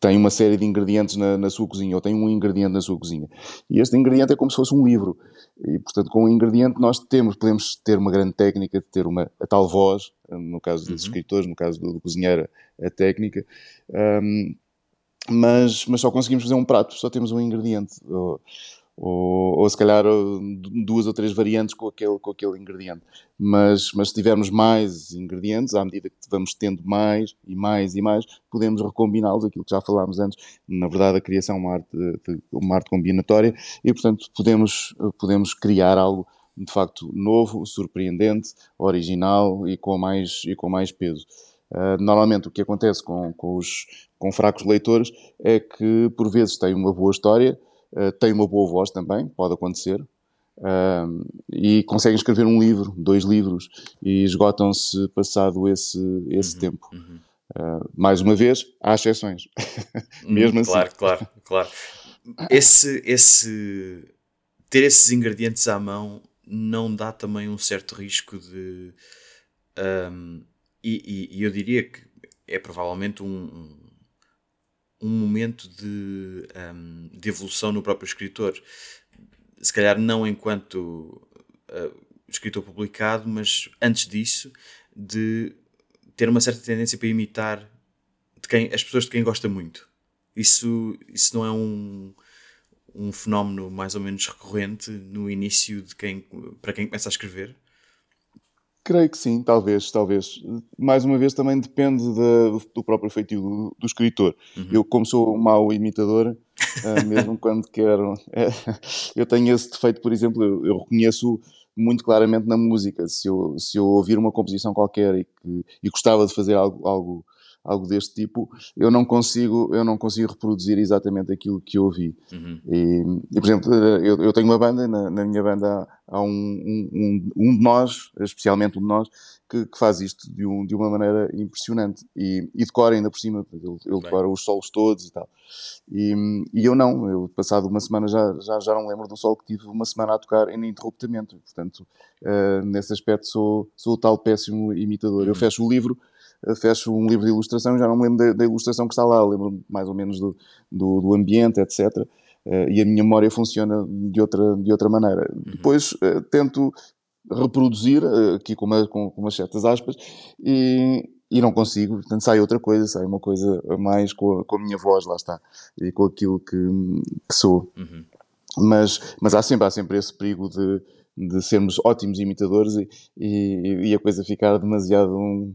tem uma série de ingredientes na, na, sua cozinha, ou tem um ingrediente na sua cozinha. E este ingrediente é como se fosse um livro. E, portanto, com o ingrediente nós temos, podemos ter uma grande técnica, ter uma, a tal voz, no caso dos uhum. escritores, no caso do, do cozinheiro, a técnica, um, mas, mas só conseguimos fazer um prato, só temos um ingrediente. Ou, ou, ou se calhar duas ou três variantes com aquele, com aquele ingrediente. Mas, mas se tivermos mais ingredientes, à medida que vamos tendo mais e mais e mais, podemos recombiná-los, aquilo que já falámos antes. Na verdade, a criação é uma arte, uma arte combinatória e, portanto, podemos, podemos criar algo de facto novo, surpreendente, original e com mais, e com mais peso. Uh, normalmente o que acontece com, com os com fracos leitores é que por vezes têm uma boa história, uh, tem uma boa voz também, pode acontecer, uh, e conseguem escrever um livro, dois livros, e esgotam-se passado esse, esse uhum, tempo. Uhum. Uh, mais uma vez, há exceções. Mesmo hum, claro, assim. Claro, claro, Esse, esse, ter esses ingredientes à mão não dá também um certo risco de. Um, e, e, eu diria que é provavelmente um, um momento de, um, de evolução no próprio escritor. Se calhar não enquanto uh, escritor publicado, mas antes disso, de ter uma certa tendência para imitar de quem, as pessoas de quem gosta muito. Isso, isso não é um, um fenómeno mais ou menos recorrente no início de quem, para quem começa a escrever? Creio que sim, talvez, talvez. Mais uma vez também depende de, do próprio feitio do, do escritor. Uhum. Eu, como sou um mau imitador, uh, mesmo quando quero... É, eu tenho esse defeito, por exemplo, eu, eu, reconheço muito claramente na música. Se eu, se eu ouvir uma composição qualquer e, que, e gostava de fazer algo, algo algo deste tipo, eu não consigo, eu não consigo reproduzir exatamente aquilo que eu ouvi. Uhum. E, e, por exemplo, eu, eu, tenho uma banda, na, na minha banda há um, um, um, de nós, especialmente um de nós, que, que faz isto de, um, de uma maneira impressionante e, e decora ainda por cima, ele, ele decora os solos todos e tal. E, e, eu não, eu passado uma semana já, já, já não lembro do solo que tive uma semana a tocar ininterruptamente, portanto, uh, nesse aspecto sou, sou o tal péssimo imitador. Uhum. Eu fecho o livro, fecho um livro de ilustração já não me lembro da, da ilustração que está lá, lembro mais ou menos do, do, do ambiente, etc. Uh, eh, e a minha memória funciona de outra, de outra maneira. Uhum. Depois uh, tento reproduzir, uh, aqui com, uma, com, com umas certas aspas, e, e não consigo, portanto sai outra coisa, sai uma coisa mais com a, com a minha voz, lá está, e com aquilo que, que sou. Uhum. Mas, mas há, sempre, há sempre esse perigo de, de sermos ótimos imitadores e, e, e a coisa ficar demasiado um,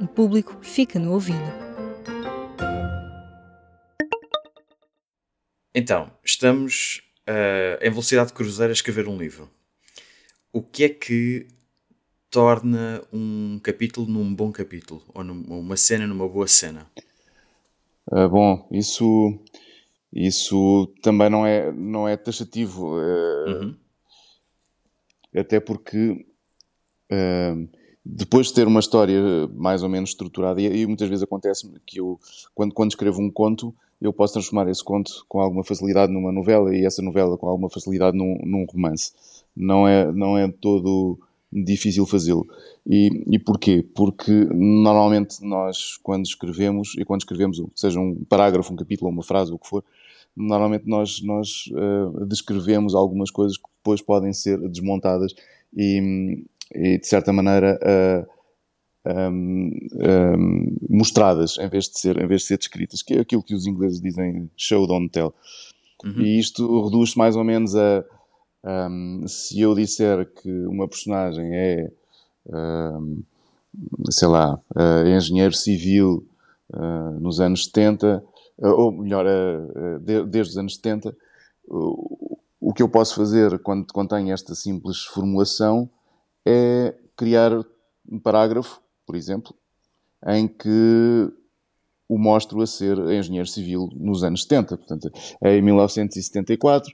O público fica no ouvido. Então, estamos uh, em velocidade de cruzeiro a escrever um livro. O que é que torna um capítulo num bom capítulo? Ou uma cena numa boa cena? Uh, bom, isso, isso também não é, não é taxativo. Uh, uhum. Até porque depois de ter uma história mais ou menos estruturada, e, e muitas vezes acontece que eu, quando, quando escrevo um conto, eu posso transformar esse conto com alguma facilidade numa novela e essa novela com alguma facilidade num, num romance. Não é, não é todo difícil fazê-lo. E, e porquê? Porque normalmente nós, quando escrevemos, e quando escrevemos, seja um parágrafo, um capítulo, uma frase, o que for, normalmente nós, nós uh, descrevemos algumas coisas que depois podem ser desmontadas e, e de certa maneira uh, um, um, mostradas em vez de ser em vez de ser descritas que é aquilo que os ingleses dizem show don't tell uhum. e isto reduz mais ou menos a um, se eu disser que uma personagem é sei lá uh, engenheiro civil uh, nos anos 70 uh, ou melhor de, desde os anos 70 o que eu posso fazer quando contém esta simples formulação é criar um parágrafo, por exemplo, em que o mostro a ser engenheiro civil nos anos 70. Portanto, é em 1974,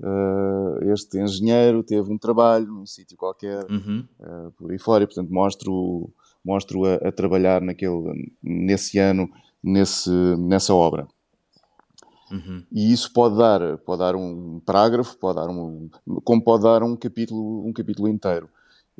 uh, este engenheiro teve um trabalho num sítio qualquer, uhum. uh, por aí fora, e portanto mostro, mostro a, a, trabalhar naquele, nesse ano, nesse, nessa obra. Uhum. E isso pode dar, pode dar um parágrafo, pode dar um, como pode dar um capítulo, um capítulo inteiro.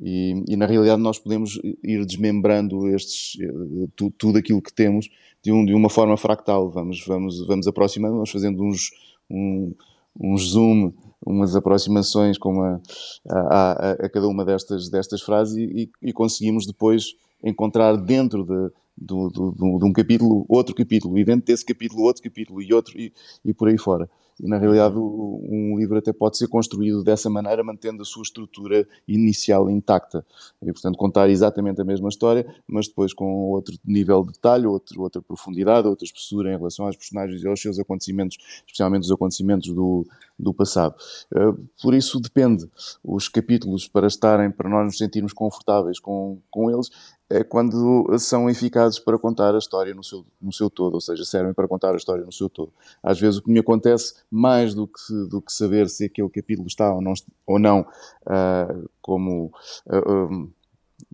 E, e, na realidade nós podemos ir desmembrando estes, eh, tu, tudo aquilo que temos de, um, de uma forma fractal. Vamos, vamos, vamos aproximando, vamos fazendo uns, um, um zoom, umas aproximações com a, a, a, a, cada uma destas, destas frases e, e conseguimos depois encontrar dentro de, do, do, do, de um capítulo outro capítulo e dentro desse capítulo outro capítulo e outro e, e por aí fora. E na realidade um livro até pode ser construído dessa maneira, mantendo a sua estrutura inicial intacta. E portanto contar exatamente a mesma história, mas depois com outro nível de detalhe, outro, outra profundidade, outra espessura em relação aos personagens e aos seus acontecimentos, especialmente os acontecimentos do, do passado. Eh, por isso depende. Os capítulos para estarem, para nós nos sentirmos confortáveis com, com eles, é quando são eficazes para contar a história no seu, no seu todo, ou seja, servem para contar a história no seu todo. Às vezes o que me acontece, mais do que, do que saber se aquele capítulo está ou não, ou não uh, como uh,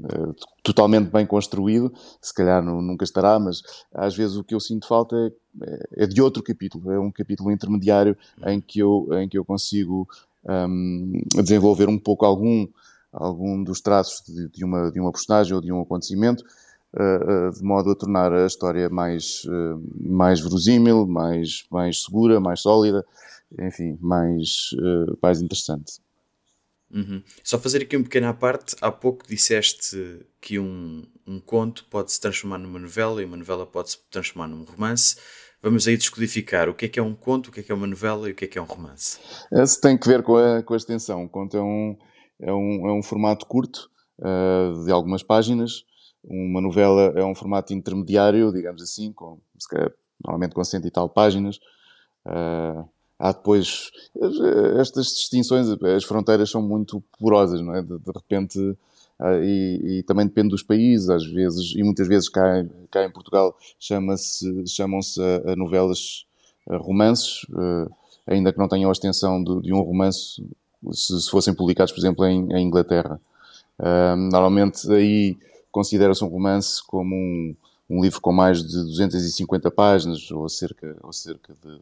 uh, totalmente bem construído, se calhar nunca estará, mas às vezes o que eu sinto falta é, é de outro capítulo, é um capítulo intermediário em que eu, em que eu consigo um, desenvolver um pouco algum algum dos traços de, de, uma, de uma personagem ou de um acontecimento, uh, uh, de modo a tornar a história mais, uh, mais verosímil, mais, mais segura, mais sólida, enfim, mais, mais interessante. Uhum. Só fazer aqui um pequeno à parte, há pouco disseste que um, um conto pode se transformar numa novela e uma novela pode se transformar num romance. Vamos aí descodificar o que é que é um conto, o que é que é uma novela e o que é que é um romance. Isso tem que ver com a, com a extensão. Um conto é um, é um, é um formato curto, uh, de algumas páginas. Uma novela é um formato intermediário, digamos assim, com, calhar, normalmente com cento e tal páginas. Uh, há depois estas distinções, as fronteiras são muito porosas, não é? De, de repente, uh, e, e, também depende dos países, às vezes, e muitas vezes cá, cá em Portugal chama-se, chamam-se a, a novelas a romances, ainda que não tenham a extensão de, de um romance, se, se fossem publicados, por exemplo, em, em Inglaterra. Uh, normalmente aí considera-se um romance como um, um, livro com mais de 250 páginas, ou cerca, ou cerca de.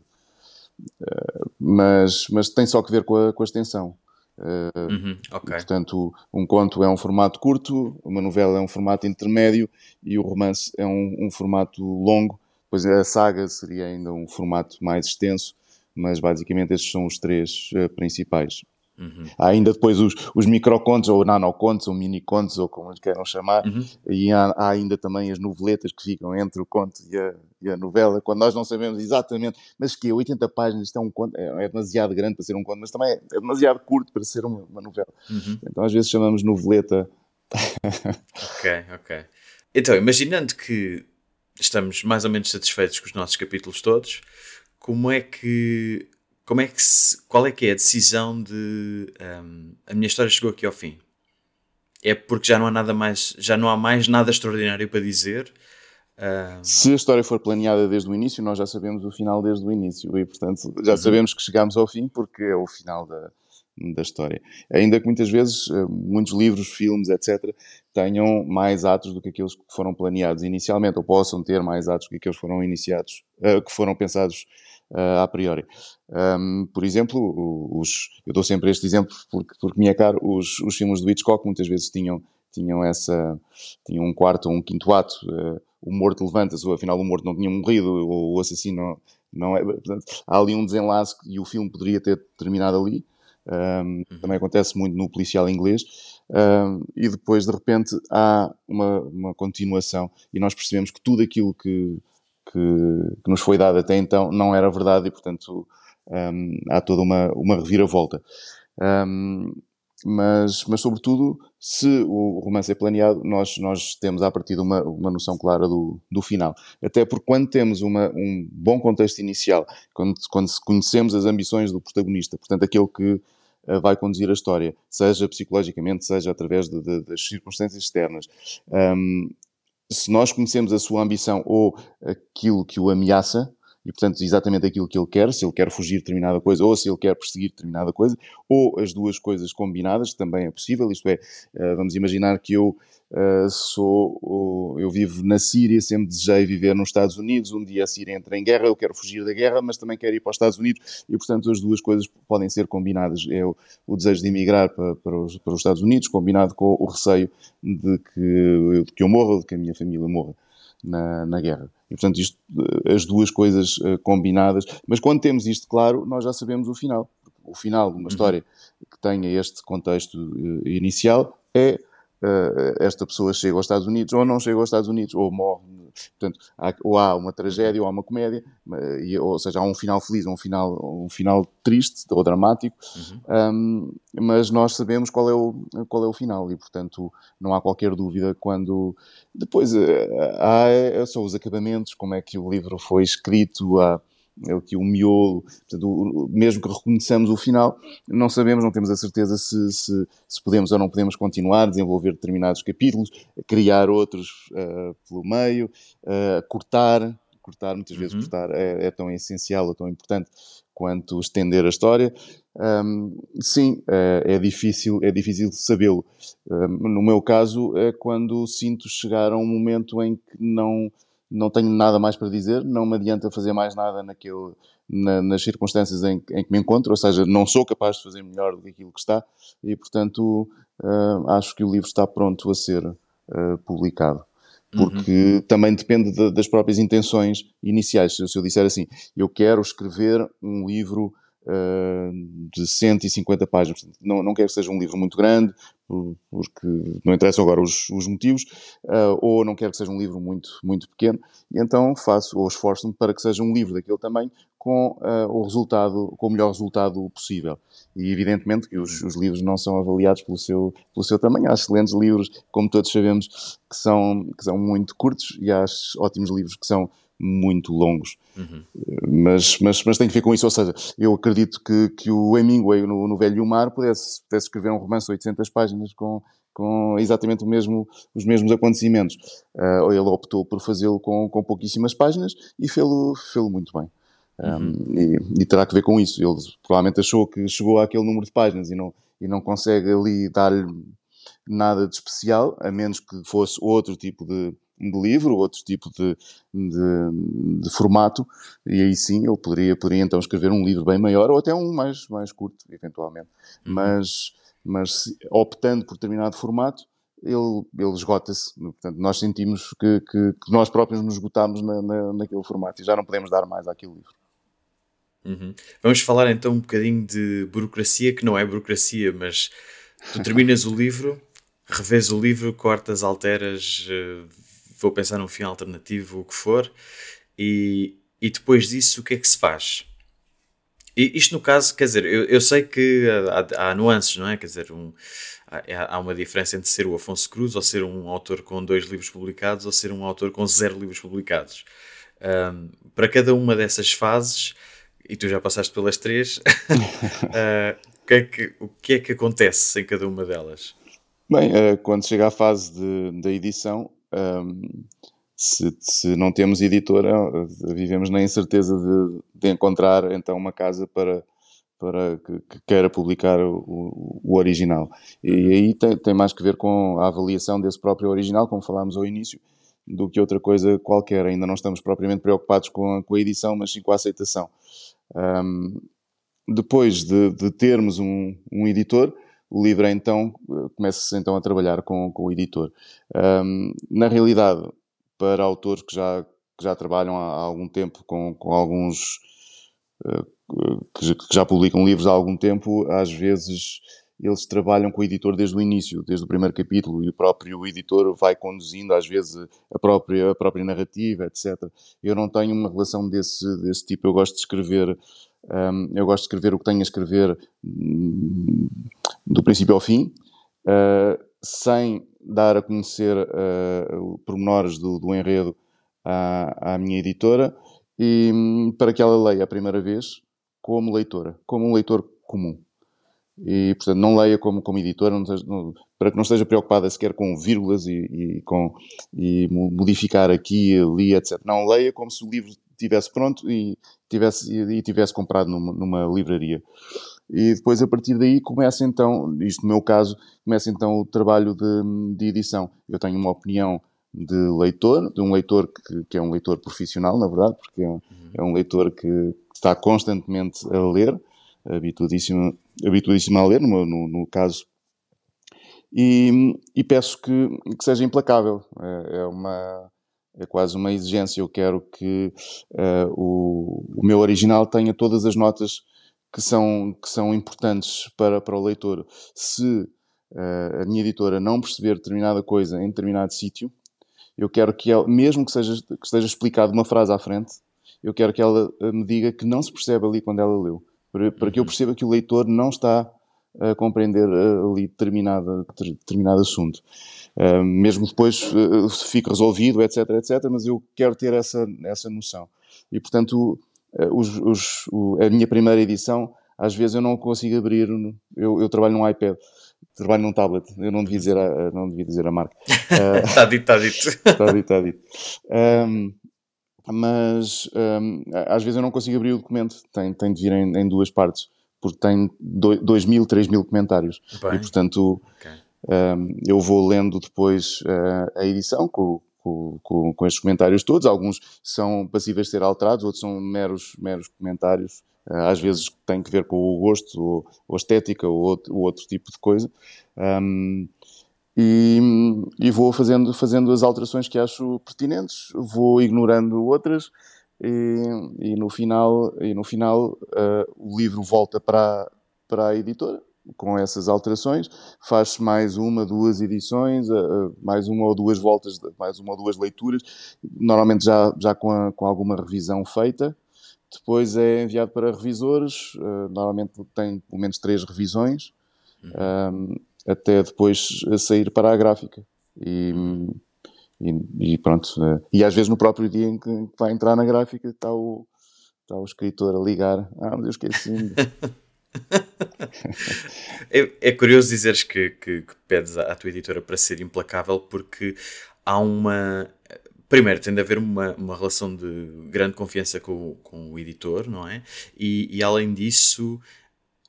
Uh, mas, mas tem só que ver com a, com a extensão. Uh, uhum, okay. Portanto, um conto é um formato curto, uma novela é um formato intermédio e o romance é um, um formato longo. Pois a saga seria ainda um formato mais extenso, mas basicamente estes são os três uh, principais. Uhum. Há ainda depois os, os microcontos, ou nanocontos, ou minicontos, ou como eles queiram chamar, uhum. e há, há, ainda também as noveletas que ficam entre o conto e a, e a, novela, quando nós não sabemos exatamente, mas que 80 páginas, isto é um conto, é, é, demasiado grande para ser um conto, mas também é, é demasiado curto para ser uma, uma novela. Uhum. Então às vezes chamamos noveleta. ok, ok. Então, imaginando que estamos mais ou menos satisfeitos com os nossos capítulos todos, como é que como é que se, qual é que é a decisão de um, a minha história chegou aqui ao fim? É porque já não há nada mais, já não há mais nada extraordinário para dizer. Um... Se a história for planeada desde o início, nós já sabemos o final desde o início e, portanto, já uhum. sabemos que chegamos ao fim porque é o final da, da história. Ainda que muitas vezes uh, muitos livros, filmes, etc., tenham mais atos do que aqueles que foram planeados inicialmente, ou possam ter mais atos do que aqueles que foram iniciados, uh, que foram pensados uh, a priori. Um, por exemplo, os, eu dou sempre este exemplo porque, porque me é caro, os, os filmes do Hitchcock muitas vezes tinham, tinham, essa, tinham um quarto ou um quinto ato, uh, o morto levanta-se, ou afinal o morto não tinha morrido, ou o assassino não, não é. Portanto, há ali um desenlace e o filme poderia ter terminado ali. Um, uhum. Também acontece muito no policial inglês. Um, e depois, de repente, há uma, uma continuação e nós percebemos que tudo aquilo que, que, que nos foi dado até então não era verdade e, portanto, um, há toda uma, uma reviravolta. Um, mas, mas, sobretudo, se o romance é planeado, nós, nós temos a partir de uma, uma noção clara do, do final. Até porque quando temos uma, um bom contexto inicial, quando, quando conhecemos as ambições do protagonista, portanto, aquele que uh, vai conduzir a história, seja psicologicamente, seja através de, de, das circunstâncias externas, um, se nós conhecemos a sua ambição ou aquilo que o ameaça, e portanto exatamente aquilo que ele quer, se ele quer fugir de determinada coisa ou se ele quer perseguir determinada coisa, ou as duas coisas combinadas, também é possível, isto é, eh, vamos imaginar que eu Uh, sou, eu vivo na Síria, sempre desejei viver nos Estados Unidos. Um dia a Síria entra em guerra, eu quero fugir da guerra, mas também quero ir para os Estados Unidos e, portanto, as duas coisas podem ser combinadas. É o, o desejo de emigrar para, para, os, Estados Unidos, combinado com o receio de que, eu morra, de que a minha família morra na, na guerra. E, portanto, isto, eh, as duas coisas uh, combinadas. Mas quando temos isto claro, nós já sabemos o final. O final de uma uhum. história que tenha este contexto uh, inicial é esta pessoa chega aos Estados Unidos ou não chega aos Estados Unidos, ou morre. Portanto, há, ou há uma tragédia ou há uma comédia, e, ou seja, há um final feliz, um final, um final triste ou dramático, uhum. um, mas nós sabemos qual é, o, qual é o final e, portanto, não há qualquer dúvida quando. Depois eh, há, há são os acabamentos, como é que o livro foi escrito, há aqui o miolo, portanto, mesmo que reconheçamos o final, não sabemos, não temos a certeza se, se, se podemos ou não podemos continuar, desenvolver determinados capítulos, criar outros uh, pelo meio, uh, cortar, cortar, muitas vezes uhum. cortar é, é, tão essencial ou tão importante quanto estender a história. Um, sim, é, é, difícil, é difícil sabê-lo. Um, no meu caso, é quando sinto chegar a um momento em que não não tenho nada mais para dizer, não me adianta fazer mais nada naquele, na, nas circunstâncias em, em, que me encontro, ou seja, não sou capaz de fazer melhor do que aquilo que está e, portanto, uh, acho que o livro está pronto a ser uh, publicado. Porque uhum. também depende de, das próprias intenções iniciais. Se eu disser assim, eu quero escrever um livro de 150 páginas. Não, não quero que seja um livro muito grande, porque não interessam agora os, os motivos, uh, ou não quero que seja um livro muito, muito pequeno, e então faço ou esforço-me para que seja um livro daquele tamanho com uh, o resultado, com o melhor resultado possível. E evidentemente que os, os, livros não são avaliados pelo seu, pelo seu tamanho. Há excelentes livros, como todos sabemos, que são, que são muito curtos e há ótimos livros que são muito longos. Uhum. Mas, mas, mas tem que ver com isso. Ou seja, eu acredito que, que o Hemingway, no, no Velho Mar, pudesse, pudesse escrever um romance de 800 páginas com, com exatamente o mesmo, os mesmos acontecimentos. Uh, ele optou por fazê-lo com, com pouquíssimas páginas e fê-lo fê muito bem. Um, uhum. e, e, terá que ver com isso. Ele provavelmente achou que chegou àquele número de páginas e não, e não consegue ali dar-lhe nada de especial, a menos que fosse outro tipo de, de livro, outro tipo de, de, de, formato, e aí sim ele poderia, poderia então escrever um livro bem maior ou até um mais, mais curto, eventualmente. Uhum. Mas, mas optando por determinado formato, ele, ele esgota-se. Portanto, nós sentimos que, que, que, nós próprios nos esgotámos na, na, naquele formato e já não podemos dar mais àquele livro. Uhum. Vamos falar então um bocadinho de burocracia, que não é burocracia, mas tu terminas o livro, revês o livro, cortas, alteras, uh, vou pensar num fim alternativo, o que for, e, e depois disso o que é que se faz? E isto no caso, quer dizer, eu, eu sei que há, há, nuances, não é? Quer dizer, um, há, há, uma diferença entre ser o Afonso Cruz ou ser um autor com dois livros publicados ou ser um autor com zero livros publicados. Um, para cada uma dessas fases, e tu já passaste pelas três, uh, o, que é que, o que é que acontece em cada uma delas? Bem, uh, quando chega à fase da edição, um, se, se, não temos editora, vivemos na incerteza de, de, encontrar então uma casa para, para que, que queira publicar o, o original. E aí tem, tem, mais que ver com a avaliação desse próprio original, como falámos ao início, do que outra coisa qualquer. Ainda não estamos propriamente preocupados com a, com a edição, mas sim com a aceitação. Um, depois de, de termos um, um, editor, o livro então começa-se então a trabalhar com, com o editor. Um, na realidade, para autores que já, que já trabalham há, há algum tempo com, com alguns uh, que, que já publicam livros há algum tempo, às vezes eles trabalham com o editor desde o início, desde o primeiro capítulo, e o próprio editor vai conduzindo, às vezes, a própria, a própria narrativa, etc. Eu não tenho uma relação desse, desse tipo, eu gosto de escrever. Um, eu gosto de escrever o que tenho a escrever um, do princípio ao fim, uh, sem dar a conhecer uh, pormenores do, do enredo à, à minha editora, e um, para que ela leia a primeira vez como leitora, como um leitor comum. E, portanto, não leia como, como editora, não, não, para que não esteja preocupada sequer com vírgulas e, e, com, e modificar aqui e ali, etc. Não, leia como se o livro estivesse pronto e tivesse, e, tivesse comprado numa, numa livraria. E depois, a partir daí, começa então, isto no meu caso, começa então o trabalho de, de edição. Eu tenho uma opinião de leitor, de um leitor que, que, é um leitor profissional, na verdade, porque é um, é um leitor que está constantemente a ler, habituadíssimo, habituadíssimo a ler, no, no, no caso, e, e, peço que, que seja implacável. É, é, uma, é quase uma exigência. Eu quero que uh, o, o meu original tenha todas as notas que são, que são importantes para, para o leitor. Se uh, a minha editora não perceber determinada coisa em determinado sítio, eu quero que ela, mesmo que, seja, que esteja explicado uma frase à frente, eu quero que ela eh, me diga que não se percebe ali quando ela leu, para, para que eu uhum. perceba que o leitor não está a compreender eh, ali determinada, determinado assunto. Uh, mesmo depois uh, fique resolvido, etc, etc, mas eu quero ter essa, essa noção. E, portanto, os, os, o, a minha primeira edição, às vezes eu não consigo abrir, eu, eu trabalho num iPad, trabalho num tablet, eu não devia dizer a, não devia dizer a marca. Está dito, está dito. Está dito, está dito. Um, mas um, às vezes eu não consigo abrir o documento, tem, tem de vir em, em duas partes, porque tem 2 mil, 3 mil comentários. Bem. E portanto okay. um, eu vou lendo depois uh, a edição com, com, com, estes comentários todos. Alguns são passíveis de ser alterados, outros são meros, meros comentários. Uh, às vezes tem que ver com o gosto, ou, ou estética, ou outro, ou outro tipo de coisa. Um, e, e, vou fazendo, fazendo as alterações que acho pertinentes, vou ignorando outras e, e no final, e no final uh, o livro volta para, para a editora com essas alterações, faz-se mais uma, duas edições, uh, mais uma ou duas voltas, mais uma ou duas leituras, normalmente já, já com, a, com alguma revisão feita, depois é enviado para revisores, uh, normalmente tem pelo menos três revisões, uhum até depois sair para a gráfica. E, e, e, pronto. Eh, e às vezes no próprio dia em que vai entrar na gráfica está o, está o escritor a ligar. Ah, mas eu esqueci-me. é, é, curioso dizeres que, que, que pedes à, tua editora para ser implacável porque há uma primeiro, tem de haver uma, uma relação de grande confiança com, com o editor, não é? E, e além disso,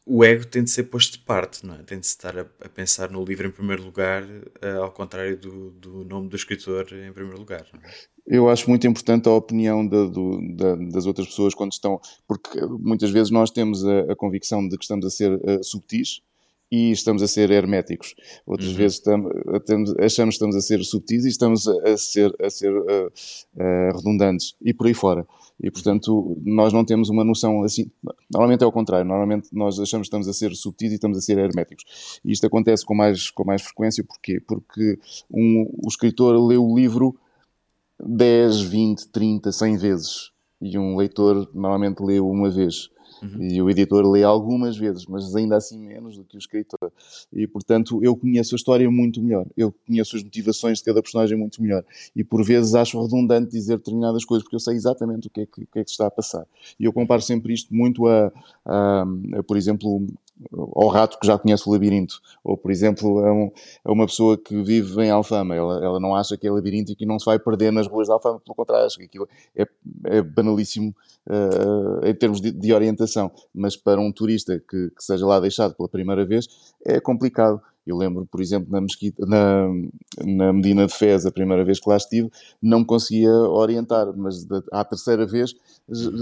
o ego tem de ser posto de parte, não é? Tem de estar a, a pensar no livro em primeiro lugar, uh, ao contrário do, do, nome do escritor em primeiro lugar. É? Eu acho muito importante a opinião de, do, das outras pessoas quando estão, porque muitas vezes nós temos a, a convicção de que estamos a ser uh, subtis e estamos a ser herméticos. Outras uhum. vezes estamos, achamos que estamos a ser subtis e estamos a, ser, a ser uh, uh, redundantes e por aí fora. E, portanto, nós não temos uma noção assim. Normalmente é ao contrário. Normalmente nós achamos que estamos a ser subtis e estamos a ser herméticos. E isto acontece com mais, com mais frequência. Porquê? Porque um, o escritor lê o livro 10, 20, 30, 100 vezes. E um leitor normalmente lê uma vez. Uhum. E o editor lê algumas vezes, mas ainda assim menos do que o escritor. E, portanto, eu conheço a história muito melhor. Eu conheço as motivações de cada personagem muito melhor. E, por vezes, acho redundante dizer determinadas coisas, porque eu sei exatamente o que é que, o que, é que está a passar. E eu comparo sempre isto muito a, a, a por exemplo, ao rato que já conhece o labirinto, ou por exemplo a, um, a uma pessoa que vive em Alfama, ela, ela não acha que é labirinto e que não se vai perder nas ruas de Alfama, pelo contrário, acho que aquilo é, é banalíssimo uh, em termos de, de, orientação, mas para um turista que, que seja lá deixado pela primeira vez é complicado. Eu lembro, por exemplo, na, mesquita, na, na Medina de Fez, a primeira vez que lá estive, não me conseguia orientar, mas à terceira vez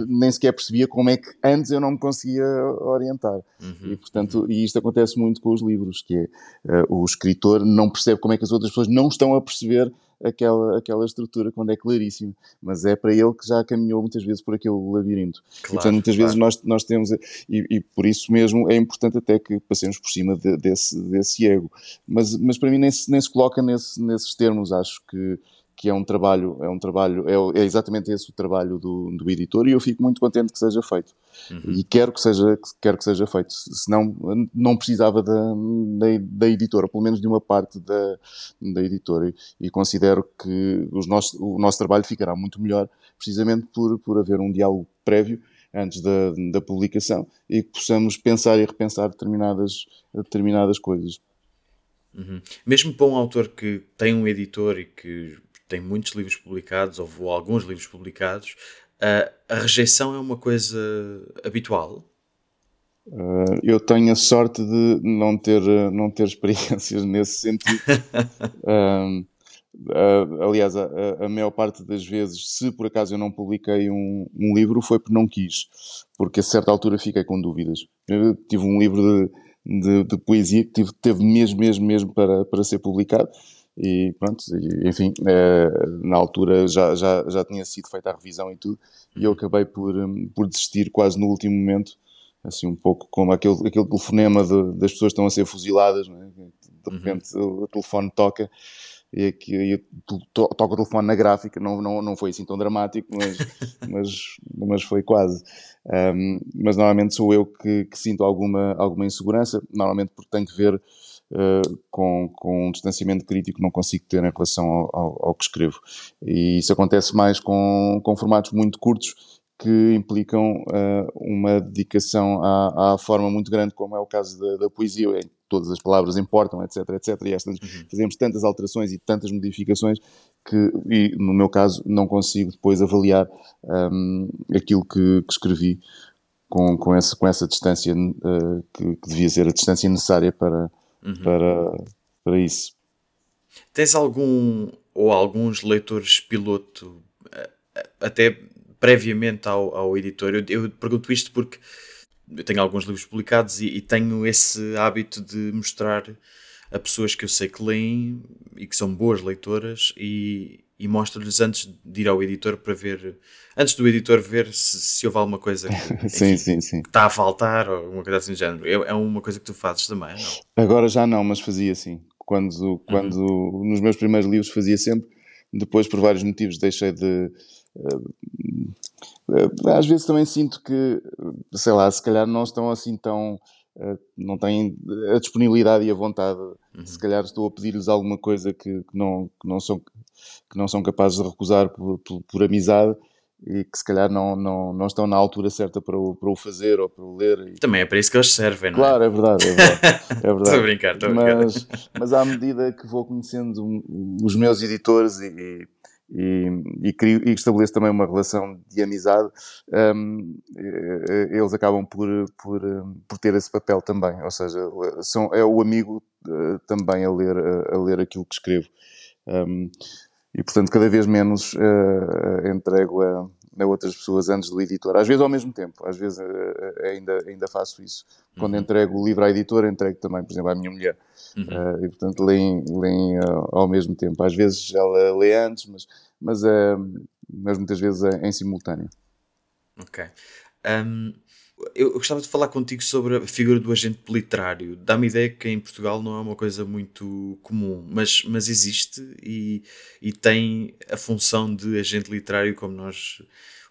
nem sequer percebia como é que antes eu não me conseguia orientar. Uhum. E, portanto, e isto acontece muito com os livros, que é uh, o escritor não percebe como é que as outras pessoas não estão a perceber aquela, aquela estrutura quando é claríssimo, mas é para ele que já caminhou muitas vezes por aquele labirinto. Claro, e, portanto, muitas claro. vezes nós, nós temos, e, e, por isso mesmo é importante até que passemos por cima de, desse, desse ego. Mas, mas para mim nem se, nem se coloca nesse, nesses termos, acho que que é um trabalho, é um trabalho, é, é, exatamente esse o trabalho do, do editor e eu fico muito contente que seja feito. Uhum. E quero que seja, quero que seja feito. Senão não precisava da, da, da editora, pelo menos de uma parte da, da editora. E, e considero que os nosso, o nosso trabalho ficará muito melhor precisamente por, por haver um diálogo prévio antes da, da publicação e que possamos pensar e repensar determinadas, determinadas coisas. Uhum. Mesmo para um autor que tem um editor e que tem muitos livros publicados, ou alguns livros publicados, uh, a rejeição é uma coisa habitual? Uh, eu tenho a sorte de não ter, não ter experiências nesse sentido. uh, uh, aliás, a, a, maior parte das vezes, se por acaso eu não publiquei um, um, livro, foi porque não quis, porque a certa altura fiquei com dúvidas. Eu tive um livro de, de, de poesia que tive, teve mesmo, mesmo, mesmo para, para ser publicado e pronto, e, enfim, é, na altura já, já, já tinha sido feita a revisão e tudo, e eu acabei por, hum, por desistir quase no último momento, assim um pouco como aquele, aquele telefonema de, das pessoas que estão a ser fuziladas, é? de uhum. repente uhum. o, telefone toca e aqui e to, to, toca o telefone na gráfica, não, não, não foi assim tão dramático, mas, mas, mas foi quase. Um, mas normalmente sou eu que, que sinto alguma, alguma insegurança, normalmente porque tenho que ver uh, com, com um distanciamento crítico não consigo ter em relação ao, ao, ao, que escrevo. E isso acontece mais com, com formatos muito curtos que implicam uh, uma dedicação à, à, forma muito grande, como é o caso da, da poesia, em que todas as palavras importam, etc, etc. E estas, uhum. fazemos tantas alterações e tantas modificações que, e, no meu caso, não consigo depois avaliar um, aquilo que, que escrevi com, com, essa, com essa distância uh, que, que, devia ser a distância necessária para, uhum. para, para isso. Tens algum ou alguns leitores piloto até previamente ao, ao editor? Eu, eu pergunto isto porque eu tenho alguns livros publicados e, e, tenho esse hábito de mostrar a pessoas que eu sei que leem e que são boas leitoras e, e mostro-lhes antes de ir ao editor para ver, antes do editor ver se, se houve alguma coisa que, enfim, sim, sim. que está a faltar ou alguma coisa assim do género. É, é uma coisa que tu fazes também, não? Agora já não, mas fazia sim. Quando, quando uhum. nos meus primeiros livros fazia sempre, depois por vários motivos deixei de. Uh, às vezes também sinto que, sei lá, se calhar não estão assim tão. Uh, não têm a disponibilidade e a vontade. Uhum. Se calhar estou a pedir-lhes alguma coisa que, que, não, que não são que não são capazes de recusar por, por, por amizade e que se calhar não, não, não estão na altura certa para o, para o fazer ou para o ler. Também é para isso que eles servem, não é? Claro, é verdade, é verdade. É verdade. estou a brincar, estou a brincar. Mas, mas à medida que vou conhecendo os meus editores e, e, e, crio, e estabeleço também uma relação de amizade, um, eles acabam por, por, por ter esse papel também. Ou seja, são, é o amigo uh, também a ler, a, a ler aquilo que escrevo. Um, e portanto cada vez menos uh, entrego a, a, outras pessoas antes do editor. Às vezes ao mesmo tempo, às vezes uh, ainda, ainda faço isso. Quando uhum. entrego o livro à editora, entrego também, por exemplo, à minha mulher. Uhum. Uh, e portanto leem, leem ao mesmo tempo. Às vezes ela lê antes, mas, mas, mas muitas vezes é em simultâneo. Ok. Um, eu, gostava de falar contigo sobre a figura do agente literário. Dá-me ideia que em Portugal não é uma coisa muito comum, mas, mas existe e, e tem a função de agente literário, como nós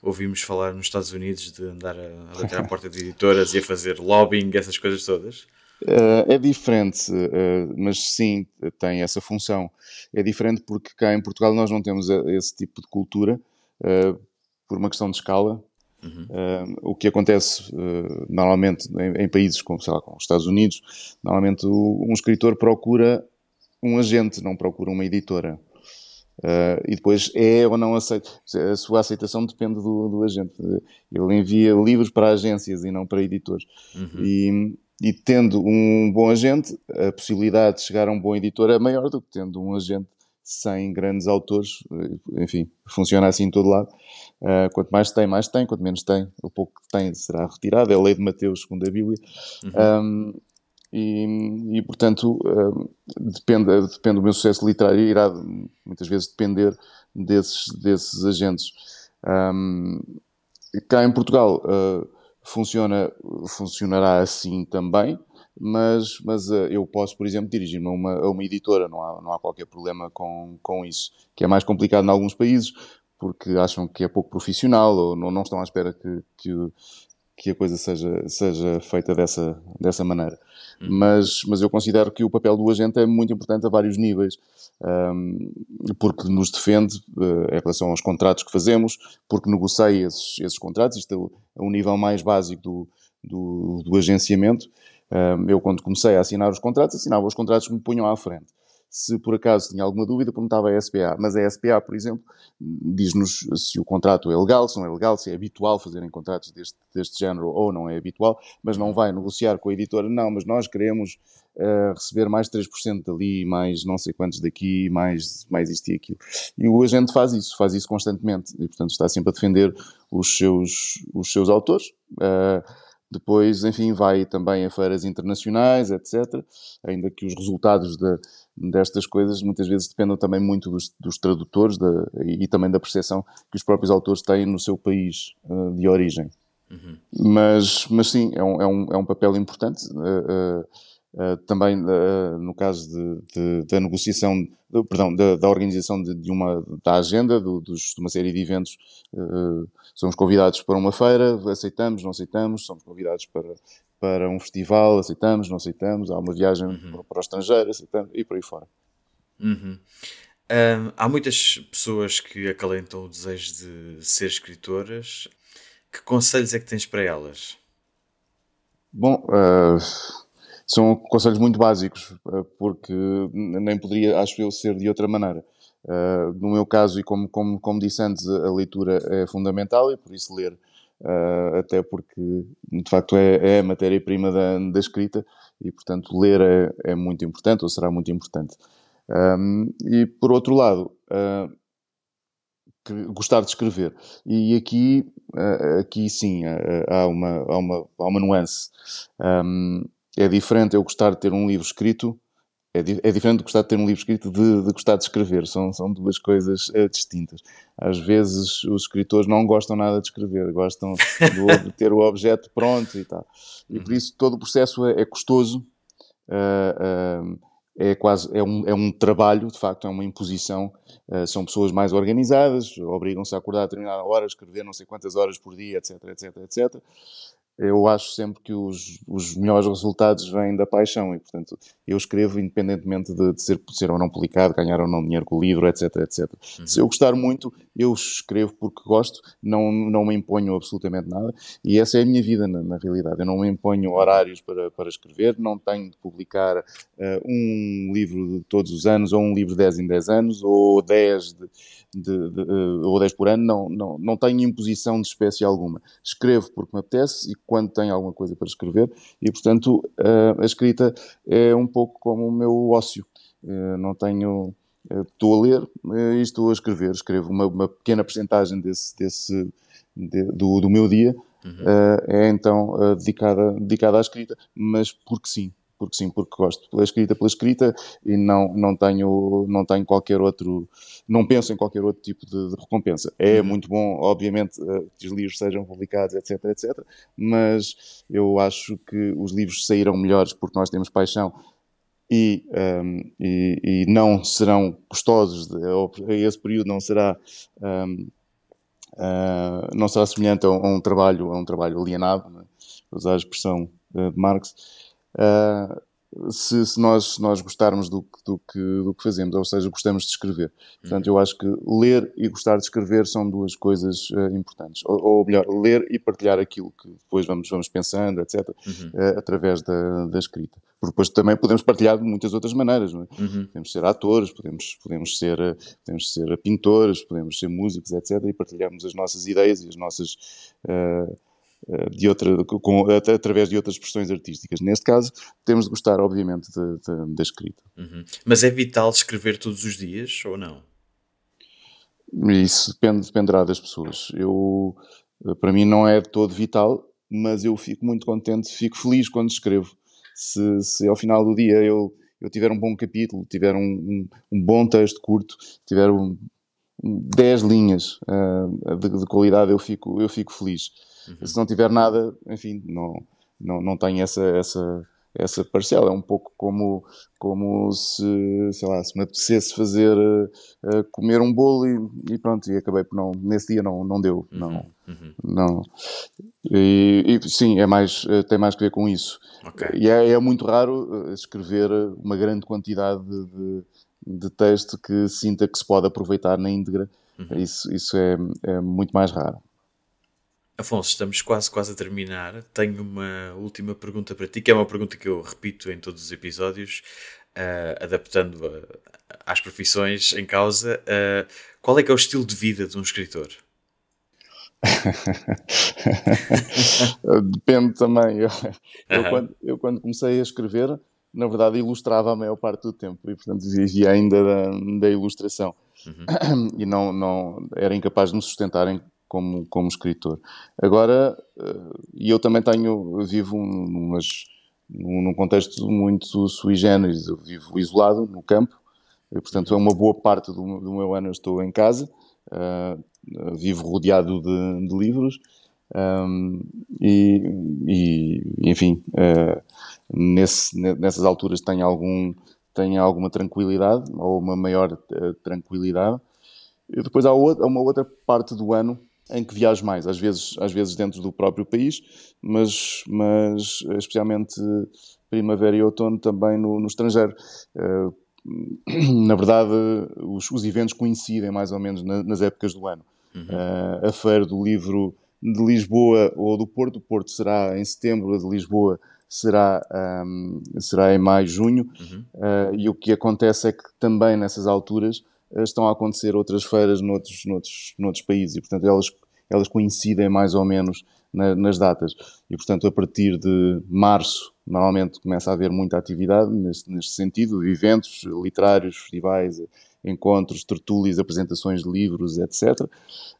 ouvimos falar nos Estados Unidos, de andar a, a bater à porta de editoras e a fazer lobbying, essas coisas todas. Uh, é diferente, uh, mas sim, tem essa função. É diferente porque cá em Portugal nós não temos esse tipo de cultura, uh, por uma questão de escala, Uhum. Uh, o que acontece uh, normalmente em, em, países como, sei lá, como os Estados Unidos, normalmente o, um escritor procura um agente, não procura uma editora. Uh, e depois é ou não aceita. A sua aceitação depende do, do, agente. Ele envia livros para agências e não para editores. Uhum. E, e, tendo um bom agente, a possibilidade de chegar a um bom editor é maior do que tendo um agente sem grandes autores. Enfim, funciona assim em todo lado. Uh, quanto mais tem, mais tem. Quanto menos tem, o pouco que tem será retirado. É a lei de Mateus, segundo a Bíblia. Uhum. Um, e, e, portanto uh, depende, depende do meu sucesso literário irá muitas vezes depender desses, desses agentes. Um, cá em Portugal uh, funciona, funcionará assim também, mas, mas uh, eu posso, por exemplo, dirigir-me a uma, a uma editora, não há, não há qualquer problema com, com isso, que é mais complicado em alguns países, porque acham que é pouco profissional ou não, não estão à espera que, que, que a coisa seja, seja feita dessa, dessa maneira. Hum. Mas, mas eu considero que o papel do agente é muito importante a vários níveis, um, porque nos defende uh, em relação aos contratos que fazemos, porque negocia esses, esses contratos. Isto é o, é nível mais básico do, do, do agenciamento. Eu, quando comecei a assinar os contratos, assinava os contratos que me punham à frente se por acaso tinha alguma dúvida, perguntava à SPA. Mas a SPA, por exemplo, diz-nos se o contrato é legal, se não é legal, se é habitual fazerem contratos deste, deste género ou não é habitual, mas não vai negociar com a editora, não, mas nós queremos uh, receber mais 3% dali, mais não sei quantos daqui, mais, mais isto e aquilo. E o agente faz isso, faz isso constantemente, e portanto está sempre a defender os seus, os seus autores. Uh, depois, enfim, vai também a feiras internacionais, etc. Ainda que os resultados de, destas coisas muitas vezes dependem também muito dos, dos tradutores da, e, e, também da percepção que os próprios autores têm no seu país uh, de origem. Uhum. Mas, mas sim, é um, é um, é um papel importante. Uh, uh, Uh, também uh, no caso de, de, da negociação, de, perdão, da, da organização de, uma, da agenda, do, dos, de uma série de eventos, uh, somos convidados para uma feira, aceitamos, não aceitamos, somos convidados para, para um festival, aceitamos, não aceitamos, há uma viagem uhum. para o estrangeiro, aceitamos, e por aí fora. Uhum. Um, há muitas pessoas que acalentam o desejo de ser escritoras. Que conselhos é que tens para elas? Bom, uh, são conselhos muito básicos, uh, porque nem poderia, acho eu, ser de outra maneira. Uh, no meu caso, e como, como, como disse antes, a leitura é fundamental e por isso ler uh, até porque de facto é, é a matéria-prima da, da, escrita e, portanto, ler é, é, muito importante ou será muito importante. Um, e por outro lado, uh, gostar de escrever. E aqui, aqui sim, há, uma, há, uma, há uma nuance. Um, é diferente eu gostar de ter um livro escrito é, é, diferente de gostar de ter um livro escrito de, de gostar de escrever, são, são duas coisas é, distintas. Às vezes os escritores não gostam nada de escrever, gostam de, ter o objeto pronto e tal. E por uhum. isso todo o processo é, é custoso, uh, uh, é quase é um, é um trabalho, de facto, é uma imposição. Uh, são pessoas mais organizadas, obrigam-se a acordar a determinada hora, escrever não sei quantas horas por dia, etc, etc, etc eu acho sempre que os, os melhores resultados vêm da paixão e, portanto, eu escrevo independentemente de, de ser, de ser ou não publicado, ganhar ou não dinheiro com o livro, etc, etc. Uhum. Se eu gostar muito, eu escrevo porque gosto, não, não me imponho absolutamente nada e essa é a minha vida na, na realidade. Eu não me imponho horários para, para escrever, não tenho de publicar uh, um livro de todos os anos ou um livro de 10 em 10 anos ou 10 de, de, de, uh, ou 10 por ano, não, não, não tenho imposição de espécie alguma. Escrevo porque me apetece e quando tenho alguma coisa para escrever e, portanto, uh, a escrita é um pouco como o meu ócio. Não tenho. Estou a ler e estou a escrever. Escrevo uma, uma pequena porcentagem desse, desse, de, do, do meu dia, uhum. é então dedicada, dedicada à escrita, mas porque sim porque sim, porque gosto pela escrita, pela escrita e não, não, tenho, não tenho qualquer outro, não penso em qualquer outro tipo de, de recompensa. É uhum. muito bom, obviamente, eh, que os livros sejam publicados, etc, etc, mas eu acho que os livros saíram melhores porque nós temos paixão e, um, ehm, e, e, não serão custosos, a esse período não será. Um, ehm, uh, eh, não será semelhante a um, a um, trabalho a um trabalho alienado, né? usar a expressão de Marx, Uh, se, se, nós, se nós gostarmos do, do, que, do que fazemos, ou seja, gostamos de escrever. Portanto, eu acho que ler e gostar de escrever são duas coisas uh, importantes. Ou, ou, melhor, ler e partilhar aquilo que depois vamos, vamos pensando, etc., uhum. uh, através da, da escrita. Porque depois também podemos partilhar de muitas outras maneiras, não é? Uhum. Podemos ser atores, podemos, podemos, ser, podemos ser pintores, podemos ser músicos, etc., e partilharmos as nossas ideias e as nossas. Uh, eh, de outra, com, através de outras expressões artísticas. Neste caso, temos de gostar, obviamente, da escrita. Uhum. Mas é vital escrever todos os dias ou não? Isso depende, dependerá das pessoas. Eu, eh, para mim, não é todo vital, mas eu fico muito contente, fico feliz quando escrevo. Se, se ao final do dia eu, eu tiver um bom capítulo, tiver um, um, um bom texto curto, tiver um, 10 linhas uh, de, de, qualidade, eu fico, eu fico feliz. Uhum. Se não tiver nada, enfim, não, não, não tenho essa, essa, essa parcela. É um pouco como, como se, sei lá, se me apetecesse fazer, uh, comer um bolo e, e, pronto, e acabei por não, nesse dia não, não deu, uhum. não, uhum. não. E, e, sim, é mais, uh, tem mais que ver com isso. Okay. E é, é, muito raro escrever uma grande quantidade de, de, de, texto que sinta que se pode aproveitar na íntegra. Uhum. Isso, isso é, é muito mais raro. Afonso, estamos quase, quase a terminar. Tenho uma última pergunta para ti, que é uma pergunta que eu repito em todos os episódios, uh, adaptando a, às profissões em causa. Uh, qual é que é o estilo de vida de um escritor? Depende também. Eu, eu, quando, eu, quando, comecei a escrever, na verdade, ilustrava a maior parte do tempo e, portanto, vivia ainda da, da ilustração. Uhum. E não, não era incapaz de me sustentar em como, como escritor. Agora, eh, e eu também tenho, vivo numas, num contexto muito sui generis, eu vivo isolado no campo, e, portanto é uma boa parte do, do meu ano eu estou em casa, uh, vivo rodeado de, de livros, um, e, e, enfim, uh, nesse, nessas alturas tenho, algum, tenho alguma tranquilidade, ou uma maior uh, tranquilidade. E depois há, outra, há uma outra parte do ano em que viajo mais, às vezes, às vezes dentro do próprio país, mas, mas especialmente primavera e outono também no, no estrangeiro. Uh, na verdade, os, os, eventos coincidem mais ou menos na, nas épocas do ano. Uhum. Uh, a Feira do Livro de Lisboa ou do Porto, o Porto será em setembro, a de Lisboa será, um, será em maio, junho, uhum. uh, e o que acontece é que também nessas alturas estão a acontecer outras feiras noutros, noutros, noutros países e, portanto, elas, elas coincidem mais ou menos na, nas datas. E, portanto, a partir de março, normalmente começa a haver muita atividade neste, neste sentido, eventos literários, festivais, encontros, tertúlias, apresentações de livros, etc.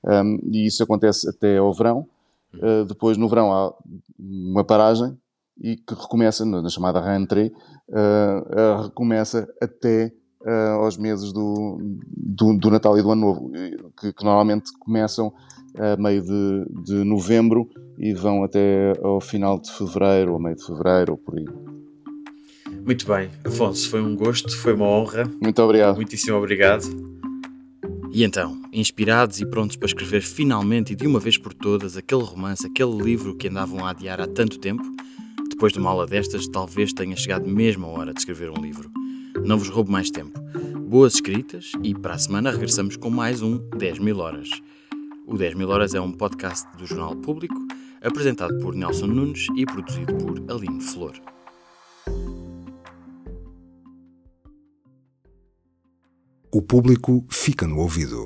Um, e isso acontece até ao verão. Uh, depois, no verão, há uma paragem e que recomeça, na, chamada rentrée, uh, uh, recomeça até uh, aos meses do, do, do, Natal e do Ano Novo, que, que normalmente começam a meio de, de, novembro e vão até ao final de fevereiro, ou meio de fevereiro, ou por aí. Muito bem, Afonso, foi um gosto, foi uma honra. Muito obrigado. Muitíssimo obrigado. E então, inspirados e prontos para escrever finalmente e de uma vez por todas aquele romance, aquele livro que andavam a adiar há tanto tempo, depois de uma aula destas, talvez tenha chegado mesmo a hora de escrever um livro. Não vos roubo mais tempo. Boas escritas e para a semana regressamos com mais um 10 mil horas. O 10 mil horas é um podcast do Jornal Público, apresentado por Nelson Nunes e produzido por Aline Flor. O público fica no ouvido.